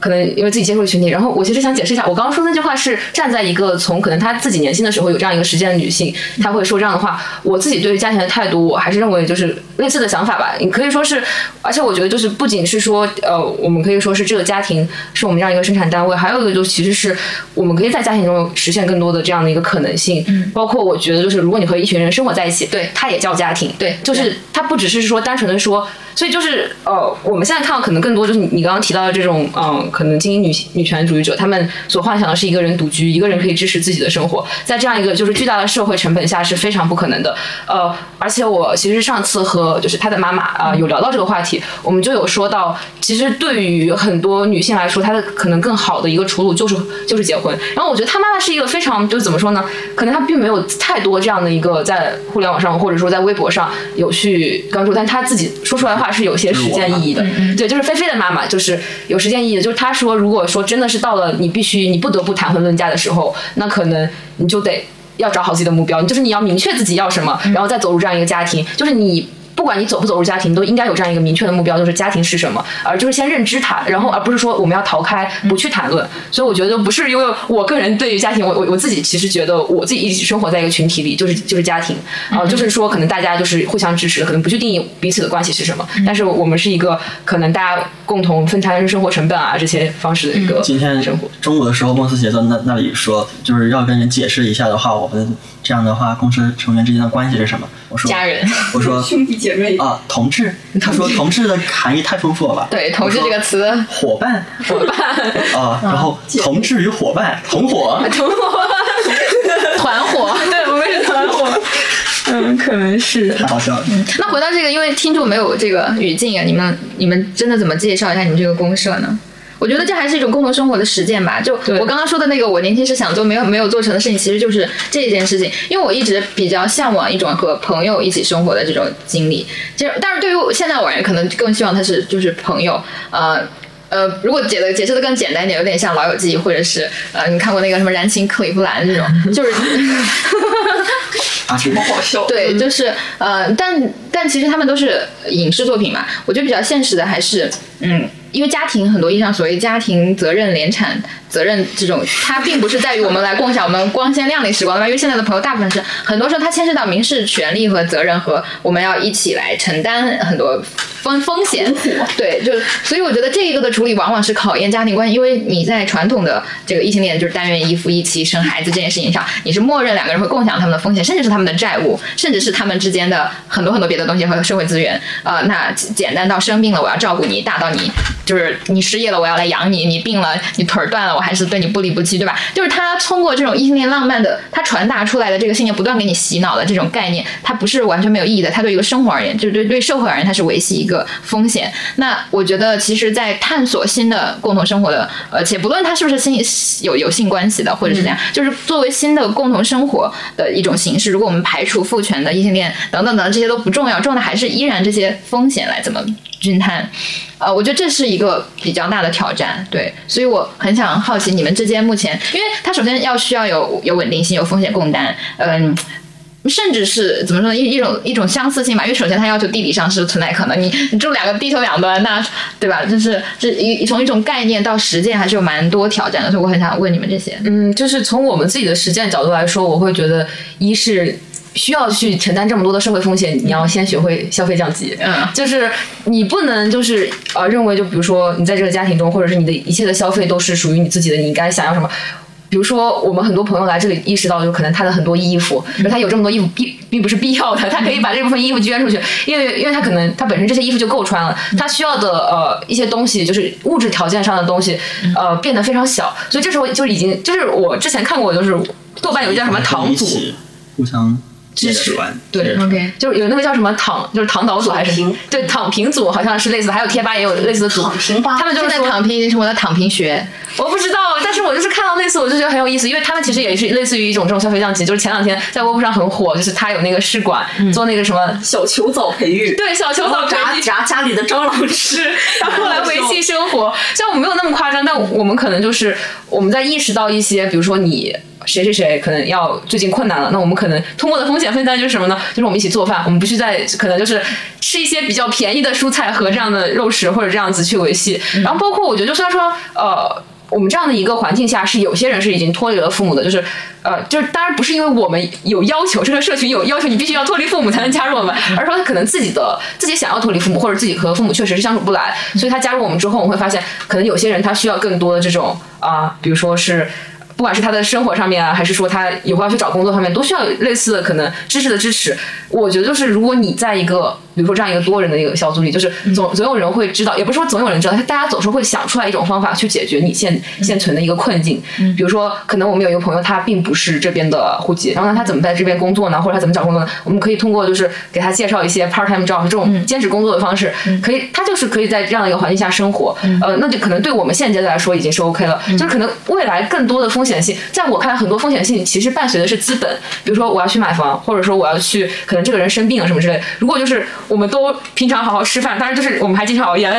可能因为自己接触的群体。然后我其实想解释一下，我刚刚说那句话是站在一个从可能她自己年轻的时候有这样一个实践的女性，她会说这样的话。我自己对于家庭的态度，我还是认为就是类似的想法吧。你可以说是，而且我觉得就是不仅是说呃，我们可以说是这个家庭是我们这样一个生产单位，还有一个就其实是我们可以在家庭中实现更多的这样的一个可能性。嗯，包括我觉得就是如果你和一群人生活在一起，对它也叫家庭。对就是它不只是说单纯的说，所以就是呃，我们现在看到可能更多就是你你刚刚提到的这种嗯、可能精英女女权主义者，他们所幻想的是一个人独居，一个人可以支持自己的生活，在这样一个就是巨大的社会成本下是非常不可能的。呃，而且我其实上次和就是他的妈妈啊、有聊到这个话题，我们就有说到，其实对于很多女性来说，她的可能更好的一个出路就是就是结婚。然后我觉得他妈妈是一个非常就是怎么说呢？可能她并没有太多这样的一个在互联网上或者说在微博上有去关注，但她自己说出来的话是有些实践意义的。对，就是菲菲的妈妈就是有实践意义的，就是她说，如果说真的是到了你必须你不得不谈婚论嫁的时候，那可能你就得要找好自己的目标，就是你要明确自己要什么，然后再走入这样一个家庭，就是你。不管你走不走入家庭，都应该有这样一个明确的目标，就是家庭是什么，而就是先认知它，然后而不是说我们要逃开，不去谈论。所以我觉得不是因为我个人对于家庭，我我我自己其实觉得我自己一直生活在一个群体里，就是就是家庭，啊、就是说可能大家就是互相支持的，可能不去定义彼此的关系是什么，但是我们是一个可能大家共同分摊生活成本啊这些方式的一个今天生活。中午的时候，孟思杰在那那里说，就是要跟人解释一下的话，我们这样的话，公司成员之间的关系是什么？我说家人，我说 兄弟姐妹，啊，同志。他说 同志的含义太丰富了吧？对“同志”这个词，伙伴，伙伴啊，然后同志与伙伴，同伙，同伙，团伙。对，我们是团伙。嗯，可能是。太好笑了。那回到这个，因为听众没有这个语境啊，你们你们真的怎么介绍一下你们这个公社呢？我觉得这还是一种共同生活的实践吧。就我刚刚说的那个，我年轻时想做没有没有做成的事情，其实就是这件事情。因为我一直比较向往一种和朋友一起生活的这种经历。就但是对于我现在我而言，可能更希望他是就是朋友，呃。呃，如果解的解释的更简单一点，有点像《老友记》，或者是呃，你看过那个什么《燃情克里夫兰》这种，就是啊，好好笑。对，就是呃，但但其实他们都是影视作品嘛。我觉得比较现实的还是，嗯，因为家庭很多意义上所谓家庭责任、联产责任这种，它并不是在于我们来共享我们光鲜亮丽时光的吧？因为现在的朋友大部分是很多时候它牵涉到民事权利和责任和我们要一起来承担很多风风险。对，就所以我觉得这一个的处理往往是考验家庭关系，因为你在传统的这个异性恋就是单元一夫一妻生孩子这件事情上，你是默认两个人会共享他们的风险，甚至是他们的债务，甚至是他们之间的很多很多别的东西和社会资源。呃，那简单到生病了我要照顾你，大到你就是你失业了我要来养你，你病了你腿儿断了我还是对你不离不弃，对吧？就是他通过这种异性恋浪漫的他传达出来的这个信念，不断给你洗脑的这种概念，它不是完全没有意义的。它对一个生活而言，就是对对社会而言，它是维系一个风险。那我觉得，其实，在探索新的共同生活的，呃，且不论它是不是性有有性关系的，或者是怎样，就是作为新的共同生活的一种形式。如果我们排除父权的异性恋等等等这些都不重要，重要的还是依然这些风险来怎么均摊。呃，我觉得这是一个比较大的挑战，对，所以我很想好奇你们之间目前，因为它首先要需要有有稳定性，有风险共担，嗯。甚至是怎么说呢？一一种一种相似性吧，因为首先它要求地理上是存在可能，你你住两个地球两端，那对吧？就是这一从一种概念到实践，还是有蛮多挑战的。所以我很想问你们这些。嗯，就是从我们自己的实践角度来说，我会觉得一是需要去承担这么多的社会风险，你要先学会消费降级。嗯，就是你不能就是呃认为就比如说你在这个家庭中，或者是你的一切的消费都是属于你自己的，你应该想要什么。比如说，我们很多朋友来这里意识到，就可能他的很多衣服，而他有这么多衣服并并不是必要的，他可以把这部分衣服捐出去，因为因为他可能他本身这些衣服就够穿了，他需要的呃一些东西就是物质条件上的东西，呃变得非常小，所以这时候就已经就是我之前看过，就是豆瓣有一叫什么堂组，互相。支持对，OK，就是有那个叫什么躺，就是躺倒组还是平对躺平组，好像是类似，还有贴吧也有类似的组。躺平吧，他们就是在躺平，是我的躺平学，我不知道，但是我就是看到类似，我就觉得很有意思，因为他们其实也是类似于一种这种消费降级，就是前两天在微博上很火，就是他有那个试管做那个什么小球藻培育，对小球藻炸炸家里的蟑螂吃，然后来维系生活。虽然我没有那么夸张，但我们可能就是我们在意识到一些，比如说你。谁谁谁可能要最近困难了，那我们可能通过的风险分担就是什么呢？就是我们一起做饭，我们不去再可能就是吃一些比较便宜的蔬菜和这样的肉食或者这样子去维系。然后包括我觉得，就虽然说呃，我们这样的一个环境下是有些人是已经脱离了父母的，就是呃，就是当然不是因为我们有要求，这个社群有要求你必须要脱离父母才能加入我们，而是说他可能自己的自己想要脱离父母，或者自己和父母确实是相处不来，所以他加入我们之后，我们会发现可能有些人他需要更多的这种啊，比如说是。不管是他的生活上面啊，还是说他以后要去找工作方面，都需要类似的可能知识的支持。我觉得就是如果你在一个，比如说这样一个多人的一个小组里，就是总总有人会知道，也不是说总有人知道，大家总是会想出来一种方法去解决你现现存的一个困境。比如说，可能我们有一个朋友，他并不是这边的户籍，然后呢，他怎么在这边工作呢？或者他怎么找工作呢？我们可以通过就是给他介绍一些 part time job 这种兼职工作的方式，可以他就是可以在这样的一个环境下生活。呃，那就可能对我们现阶段来说已经是 OK 了。就是可能未来更多的风险性，在我看来，很多风险性其实伴随的是资本。比如说，我要去买房，或者说我要去，可能这个人生病了什么之类。如果就是我们都平常好好吃饭，当然就是我们还经常熬夜。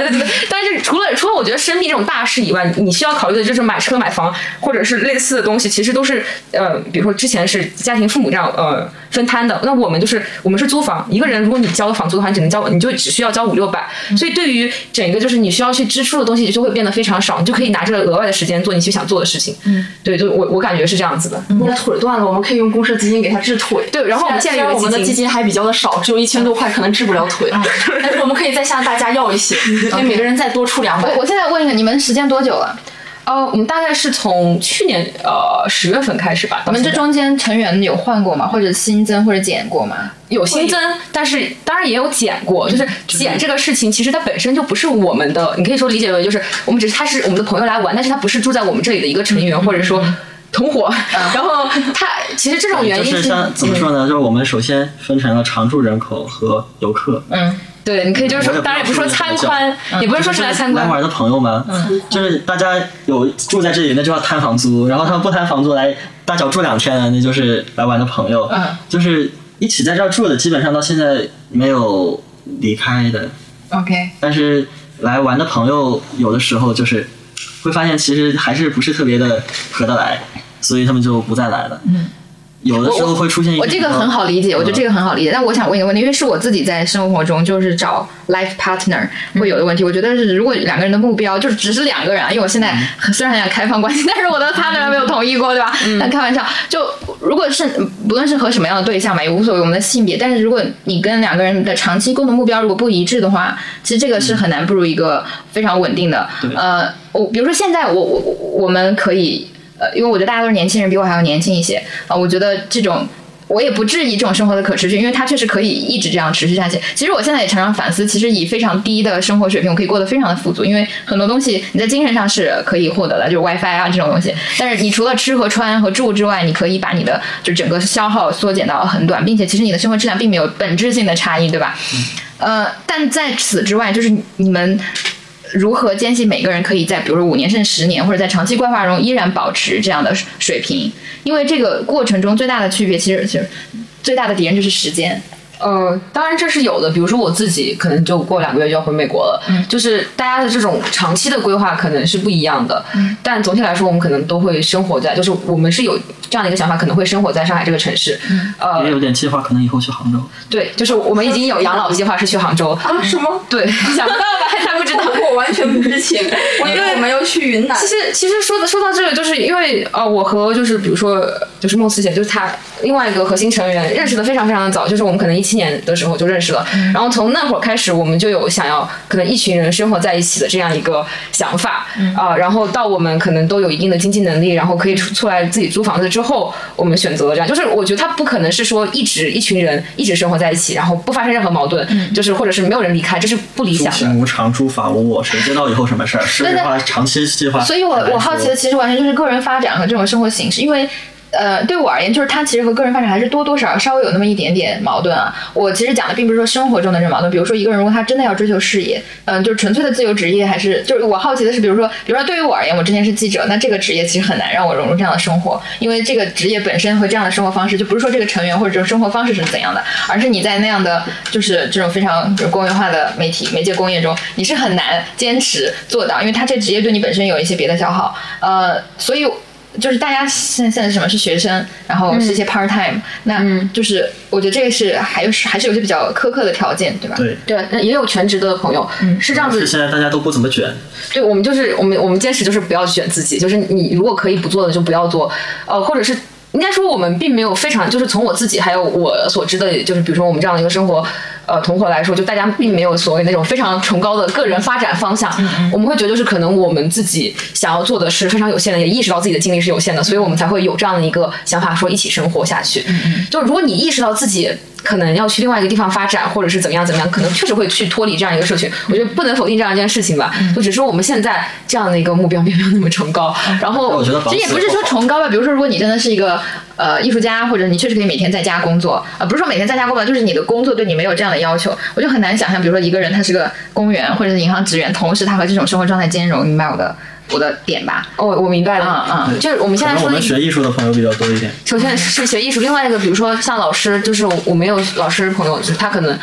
但是除了除了我觉得生病这种大事以外，你需要考虑的就是买车、买房，或者是类似的东西，其实都是呃，比如说之前是家庭父母这样呃分摊的。那我们就是我们是租房，一个人如果你交房租的话，你只能交，你就只需要交五六百。所以对于整个就是你需要去支出的东西就会变得非常少，你就可以拿这个额外的时间做你去想做的事情。嗯，对，就我我感觉是这样子的。你的腿断了，我们可以用公社基金给他治腿。对，然后我们建立我们的基金还比较的少，只有一千多块，可能治不了腿。但是我们可以再向大家要一些，给每个人再多出两百。我现在问一下，你们时间多久了？呃，我们大概是从去年呃十月份开始吧。你们这中间成员有换过吗？或者新增或者减过吗？有新增，但是当然也有减过。就是减这个事情，其实它本身就不是我们的，你可以说理解为就是我们只是他是我们的朋友来玩，但是他不是住在我们这里的一个成员，或者说。同伙，然后他其实这种原因是像怎么说呢？就是我们首先分成了常住人口和游客。嗯，对，你可以就是说，当然也不是说参观，也不是说是来参观来玩的朋友嘛。嗯，就是大家有住在这里，那就要摊房租；然后他们不摊房租来大脚住两天的，那就是来玩的朋友。嗯，就是一起在这儿住的，基本上到现在没有离开的。OK，但是来玩的朋友有的时候就是。会发现其实还是不是特别的合得来，所以他们就不再来了。嗯，有的时候会出现我这个很好理解，我觉得这个很好理解。但我想问一个问题，因为是我自己在生活中就是找 life partner 会有的问题。我觉得是如果两个人的目标就是只是两个人啊，因为我现在虽然很想开放关系，但是我的 partner 没有同意过，对吧？但开玩笑，就如果是不论是和什么样的对象吧，也无所谓我们的性别。但是如果你跟两个人的长期共同目标如果不一致的话，其实这个是很难步入一个非常稳定的。呃，我比如说现在我我我我们可以。呃，因为我觉得大家都是年轻人，比我还要年轻一些啊、我觉得这种我也不质疑这种生活的可持续，因为它确实可以一直这样持续下去。其实我现在也常常反思，其实以非常低的生活水平，我可以过得非常的富足，因为很多东西你在精神上是可以获得的，就是 WiFi 啊这种东西。但是你除了吃和穿和住之外，你可以把你的就整个消耗缩减到很短，并且其实你的生活质量并没有本质性的差异，对吧？呃，但在此之外，就是你们如何坚信每个人可以在比如说五年甚至十年，或者在长期规划中依然保持这样的水平？因为这个过程中最大的区别，其实其实最大的敌人就是时间。呃，当然这是有的，比如说我自己可能就过两个月就要回美国了，嗯就是大家的这种长期的规划可能是不一样的，嗯但总体来说我们可能都会生活在，就是我们是有这样的一个想法，可能会生活在上海这个城市，嗯呃也，有点计划，可能以后去杭州。对，就是我们已经有养老计划是去杭州，啊？什么？对，想不到吧？还不知道。我完全不知情，我以为我们要去云南。其实其实说的说到这个，就是因为呃，我和就是比如说就是孟思姐，就是她另外一个核心成员认识的非常非常的早，就是我们可能一七年的时候就认识了，然后从那会儿开始，我们就有想要可能一群人生活在一起的这样一个想法啊、然后到我们可能都有一定的经济能力，然后可以出出来自己租房子之后，我们选择了这样，就是我觉得他不可能是说一直一群人一直生活在一起，然后不发生任何矛盾，就是或者是没有人离开，这是不理想的。行无常，诸法无我，谁知道以后什么事儿？实际话，长期计划。所以我我好奇的其实完全就是个人发展和这种生活形式，因为。呃，对我而言，就是它其实和个人发展还是多多少少稍微有那么一点点矛盾啊。我其实讲的并不是说生活中的这矛盾，比如说一个人如果他真的要追求事业，嗯、就是纯粹的自由职业，还是就是我好奇的是，比如说，比如说对于我而言，我之前是记者，那这个职业其实很难让我融入这样的生活，因为这个职业本身和这样的生活方式，就不是说这个成员或者这种生活方式是怎样的，而是你在那样的就是这种非常就是工业化的媒体媒介工业中，你是很难坚持做到，因为他这职业对你本身有一些别的消耗，呃，所以。就是大家现现在是什么是学生，然后是一些 part time，、那就是我觉得这个是还有是还是有些比较苛刻的条件，对吧？对，对，那也有全职的朋友，是这样子。现在大家都不怎么卷，对，我们就是我们我们坚持就是不要卷自己，就是你如果可以不做的就不要做，呃，或者是应该说我们并没有非常就是从我自己还有我所知的，就是比如说我们这样的一个生活。呃，同伙来说，就大家并没有所谓那种非常崇高的个人发展方向，我们会觉得就是可能我们自己想要做的是非常有限的，也意识到自己的精力是有限的，所以我们才会有这样的一个想法，说一起生活下去。就如果你意识到自己可能要去另外一个地方发展，或者是怎么样怎么样，可能确实会去脱离这样一个社群。我觉得不能否定这样一件事情吧，就只是我们现在这样的一个目标并没有那么崇高。然后我觉得其实也不是说崇高吧，比如说，如果你真的是一个呃艺术家，或者你确实可以每天在家工作，呃，不是说每天在家工作，就是你的工作对你没有这样的要求，我就很难想象，比如说一个人他是个公务员或者是银行职员，同时他和这种生活状态兼容，你明白我的我的点吧？哦，我明白了，嗯嗯就是我们现在说的一学艺术的朋友比较多一点。首先是学艺术，另外一个比如说像老师，就是我没有老师朋友，就是他可能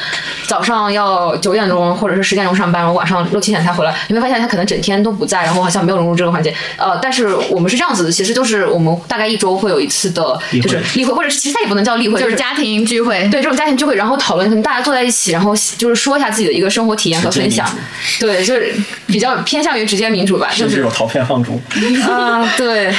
早上要九点钟或者是十点钟上班，然后晚上六七点才回来，你会发现他可能整天都不在，然后好像没有融入这个环节。呃，但是我们是这样子的，其实就是我们大概一周会有一次的，就是例会，或者是其实它也不能叫例会，就是家庭聚会，对这种家庭聚会，然后讨论，可能大家坐在一起，然后就是说一下自己的一个生活体验和分享对，就是比较偏向于直接民主吧，就是陶片放逐，啊、对，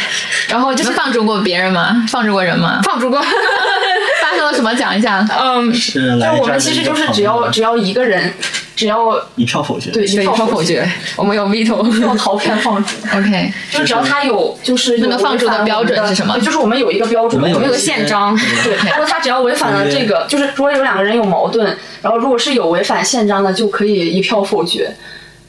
然后就是放逐过别人吗？放逐过人吗？放逐过，发生了什么？讲一下。嗯，是来就我们其实就是只要只要一个人，只要一票否决。对对，一票否决，我们有 veto，用陶片放逐，OK，就只要他有就是那个放逐的标准是什么？就是我们有一个标准，我们有我们有个宪章。对，如果他只要违反了这个，就是如果有两个人有矛盾，然后如果是有违反宪章的，就可以一票否决。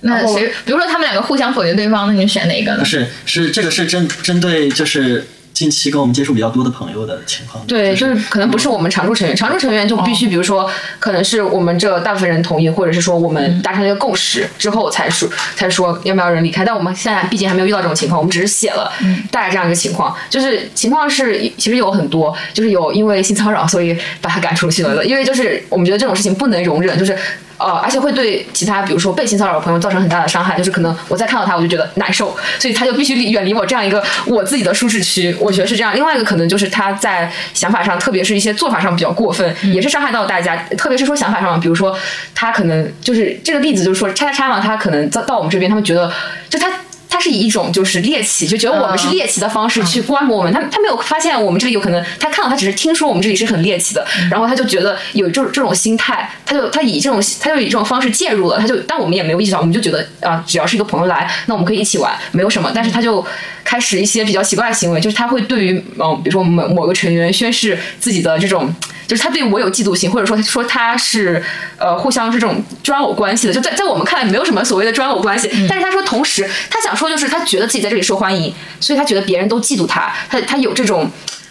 那谁？比如说他们两个互相否决对方，那你选哪个呢不？是，是这个是针针对就是近期跟我们接触比较多的朋友的情况。对，就是可能不是我们常驻成员，常驻成员就必须，比如说，可能是我们这大部分人同意，或者是说我们达成一个共识之后才说才说要不要人离开。但我们现在毕竟还没有遇到这种情况，我们只是写了大概这样一个情况，就是情况是其实有很多，就是有因为性骚扰所以把他赶出去了的，因为就是我们觉得这种事情不能容忍，就是。呃，而且会对其他，比如说被性骚扰的朋友造成很大的伤害，就是可能我再看到他，我就觉得难受，所以他就必须远离我这样一个我自己的舒适区。我我觉得是这样。另外一个可能就是他在想法上，特别是一些做法上比较过分，也是伤害到大家。特别是说想法上，比如说他可能就是这个例子，就是说叉叉叉嘛，他可能到到我们这边，他们觉得就他。他是以一种就是猎奇，就觉得我们是猎奇的方式去观摩我们。他他没有发现我们这里有可能，他看到他只是听说我们这里是很猎奇的，然后他就觉得有这种这种心态，他就他以这种他就以这种方式介入了。他就但我们也没有意识到，我们就觉得啊，只要是一个朋友来，那我们可以一起玩，没有什么。但是他就开始一些比较奇怪的行为，就是他会对于嗯，比如说某某个成员宣誓自己的这种。就是他对我有嫉妒心，或者说说他是呃互相是这种专偶关系的，就在在我们看来没有什么所谓的专偶关系，但是他说同时他想说就是他觉得自己在这里受欢迎，所以他觉得别人都嫉妒他，他他有这种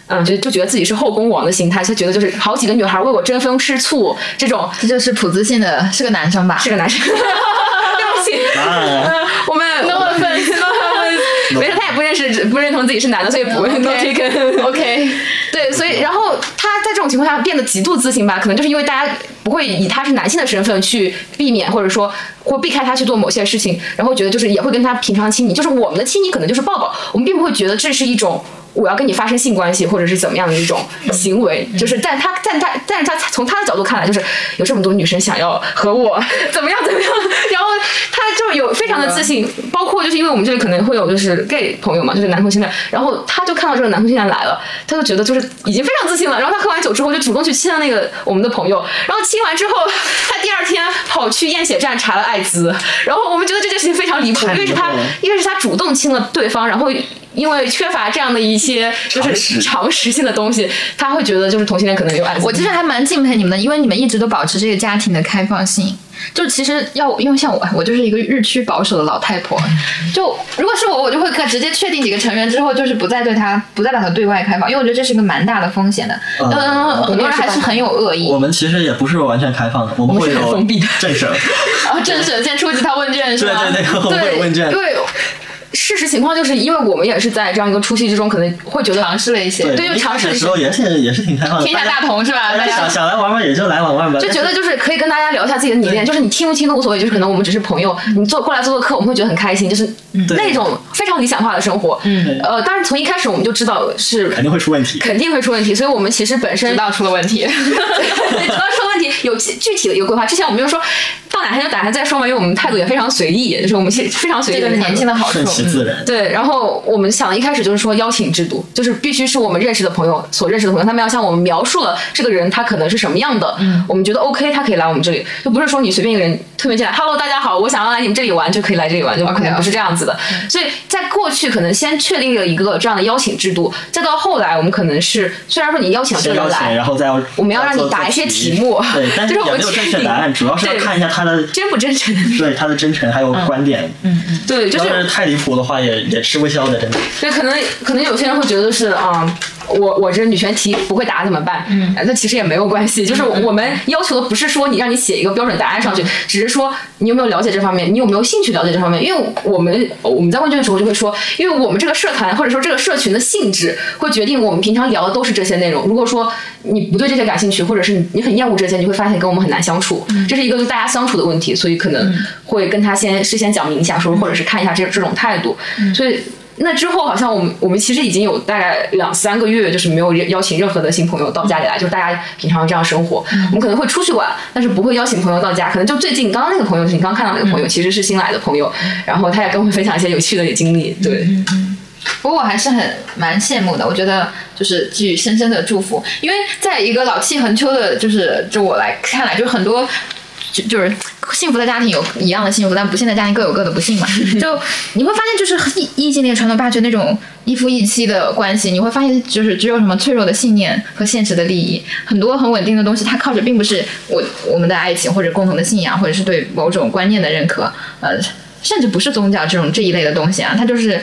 嗯就就觉得自己是后宫王的心态，他觉得就是好几个女孩为我争风吃醋这种，这就是普自信的，是个男生吧？是个男生，对不起，我们 no offense，没事，他也不认识不认同自己是男的，所以不会 no take OK。对，所以然后他在这种情况下变得极度自信吧，可能就是因为大家不会以他是男性的身份去避免，或者说或避开他去做某些事情，然后觉得就是也会跟他平常亲昵，就是我们的亲昵可能就是抱抱，我们并不会觉得这是一种我要跟你发生性关系或者是怎么样的一种行为，就是但他但他但是他从他的角度看来，就是有这么多女生想要和我怎么样怎么样，然后他就有非常的自信，包括就是因为我们这里可能会有就是 gay 朋友嘛，就是男同性恋，然后他就看到这个男同性恋来了，他就觉得就是。已经非常自信了，然后他喝完酒之后就主动去亲了那个我们的朋友，然后亲完之后，他第二天跑去验血站查了艾滋，然后我们觉得这件事情非常离谱，因为是他，因为是他主动亲了对方，然后因为缺乏这样的一些就是常识性的东西，他会觉得就是同性恋可能有艾滋。我其实还蛮敬佩你们的，因为你们一直都保持这个家庭的开放性。就其实要，因为像我，我就是一个日趋保守的老太婆。就如果是我，我就会直接确定几个成员之后，就是不再对他，不再把他对外开放，因为我觉得这是一个蛮大的风险的。嗯，很多人还是很有恶意。我们其实也不是完全开放的，我们会有政审。啊，政审 先出几套问卷是吧？对对对，会有问卷。对。事实情况就是，因为我们也是在这样一个初期之中，可能会觉得尝试了一些，对，就尝试的时候也是也是挺开放的。天下大同是吧？想想来玩玩也就来玩玩吧。就觉得就是可以跟大家聊一下自己的理念，就是你听不听都无所谓，就是可能我们只是朋友，你做过来做做客，我们会觉得很开心，就是那种非常理想化的生活。嗯，呃，当然从一开始我们就知道是肯定会出问题，肯定会出问题，所以我们其实本身知道出了问题，知道出问题有具体的一个规划。之前我们就说到哪天就哪天再说嘛，因为我们态度也非常随意，就是我们其实非常随意，这个年轻的好处，自然。对，然后。我们想一开始就是说邀请制度，就是必须是我们认识的朋友所认识的朋友，他们要向我们描述了这个人他可能是什么样的，嗯，我们觉得 OK，他可以来我们这里，就不是说你随便一个人推门进来，Hello，大家好，我想要来你们这里玩就可以来这里玩，就可能不是这样子的。所以在过去可能先确定了一个这样的邀请制度，再到后来我们可能是虽然说你邀请了这个人来，然后再要我们要让你答一些题目，对，但是 我们有正确答案，主要是要看一下他的真不真诚，对他的真诚还有观点，嗯嗯，对，就是太离谱的话也也吃不消的，真的。对，可能可能有些人会觉得是啊，我我这女权题不会答怎么办？嗯，那其实也没有关系，就是我们要求的不是说你让你写一个标准答案上去，只是说你有没有了解这方面，你有没有兴趣了解这方面。因为我们我们在问卷的时候就会说，因为我们这个社团或者说这个社群的性质会决定我们平常聊的都是这些内容。如果说你不对这些感兴趣，或者是你你很厌恶这些，你会发现跟我们很难相处，这是一个就大家相处的问题，所以可能会跟他先事先讲明一下，说或者是看一下这这种态度，所以。那之后，好像我们我们其实已经有大概两三个月，就是没有邀请任何的新朋友到家里来，就是大家平常这样生活。我们可能会出去玩，但是不会邀请朋友到家。可能就最近刚刚那个朋友，是你刚看到那个朋友，其实是新来的朋友，然后他也跟我们分享一些有趣的经历。对，不过我还是很蛮羡慕的。我觉得就是给予深深的祝福，因为在一个老气横秋的，就是就我来看来，就很多。就就是幸福的家庭有一样的幸福，但不幸的家庭各有各的不幸嘛。就你会发现，就是异异性恋传统霸权那种一夫一妻的关系，你会发现，就是只有什么脆弱的信念和现实的利益，很多很稳定的东西，它靠着并不是我我们的爱情或者共同的信仰，或者是对某种观念的认可，呃，甚至不是宗教这种这一类的东西啊，它就是。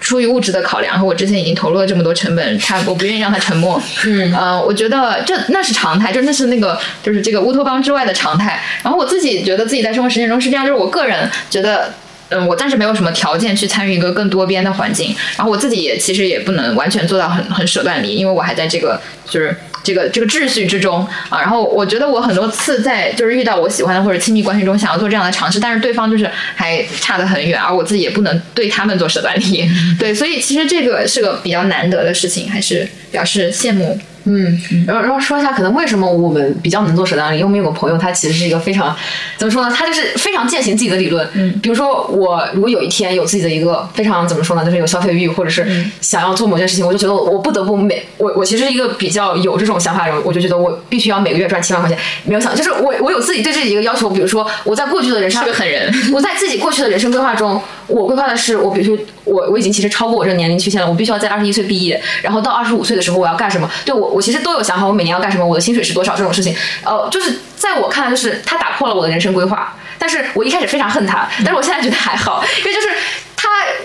出于物质的考量，和我之前已经投入了这么多成本，他我不愿意让他沉默。嗯，呃，我觉得这那是常态，就那是那个就是这个乌托邦之外的常态。然后我自己觉得自己在生活实践中是这样，就是我个人觉得，嗯，我暂时没有什么条件去参与一个更多边的环境。然后我自己也其实也不能完全做到很很舍断离，因为我还在这个就是。这个这个秩序之中啊。然后我觉得我很多次在就是遇到我喜欢的或者亲密关系中想要做这样的尝试，但是对方就是还差得很远，而我自己也不能对他们做舍断离。对，所以其实这个是个比较难得的事情，还是表示羡慕。嗯，然后然后说一下，可能为什么我们比较能做舍断力？因为我们有个朋友，他其实是一个非常怎么说呢？他就是非常践行自己的理论。嗯，比如说我如果有一天有自己的一个非常怎么说呢，就是有消费欲，或者是想要做某件事情，我就觉得我不得不每我我其实是一个比较有这种想法的人，我就觉得我必须要每个月赚七万块钱。没有想，就是我我有自己对自己一个要求，比如说我在过去的人生是个狠人，我在自己过去的人生规划中，我规划的是我比如说我我已经其实超过我这个年龄曲线了，我必须要在二十一岁毕业，然后到二十五岁的时候我要干什么？对我我其实都有想好，我每年要干什么，我的薪水是多少这种事情，呃，就是在我看来，就是他打破了我的人生规划。但是我一开始非常恨他，但是我现在觉得还好，因为就是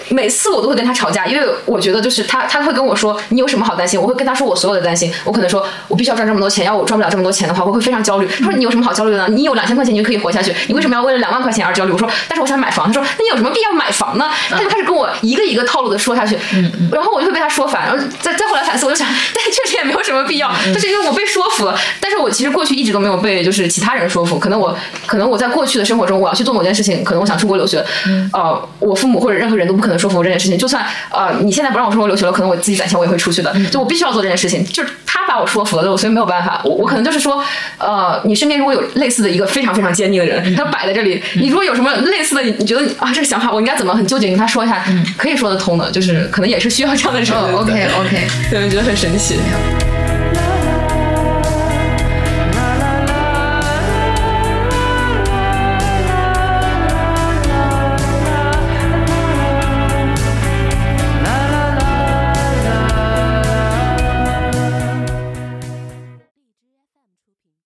每次我都会跟他吵架，因为我觉得就是他他会跟我说你有什么好担心，我会跟他说我所有的担心，我可能说我必须要赚这么多钱，要我赚不了这么多钱的话，我会非常焦虑。他说你有什么好焦虑的呢？你有两千块钱你就可以活下去，你为什么要为了两万块钱而焦虑？我说但是我想买房。他说那你有什么必要买房呢？他就开始跟我一个一个套路的说下去，然后我就会被他说烦，然后再再后来反思，我就想，但确实也没有什么必要，就是因为我被说服了。但是我其实过去一直都没有被就是其他人说服，可能我可能我在过去的生活中我要去做某件事情。可能我想出国留学，呃，我父母或者任何人都不可能说服我这件事情。就算呃你现在不让我出国留学了，可能我自己攒钱我也会出去的。就我必须要做这件事情，就是他把我说服了，所以没有办法。我我可能就是说，呃，你身边如果有类似的一个非常非常坚定的人，他摆在这里，你如果有什么类似的，你觉得啊这个想法我应该怎么很纠结，跟他说一下，可以说得通的，就是可能也是需要这样的人。OK OK，对，我觉得很神奇。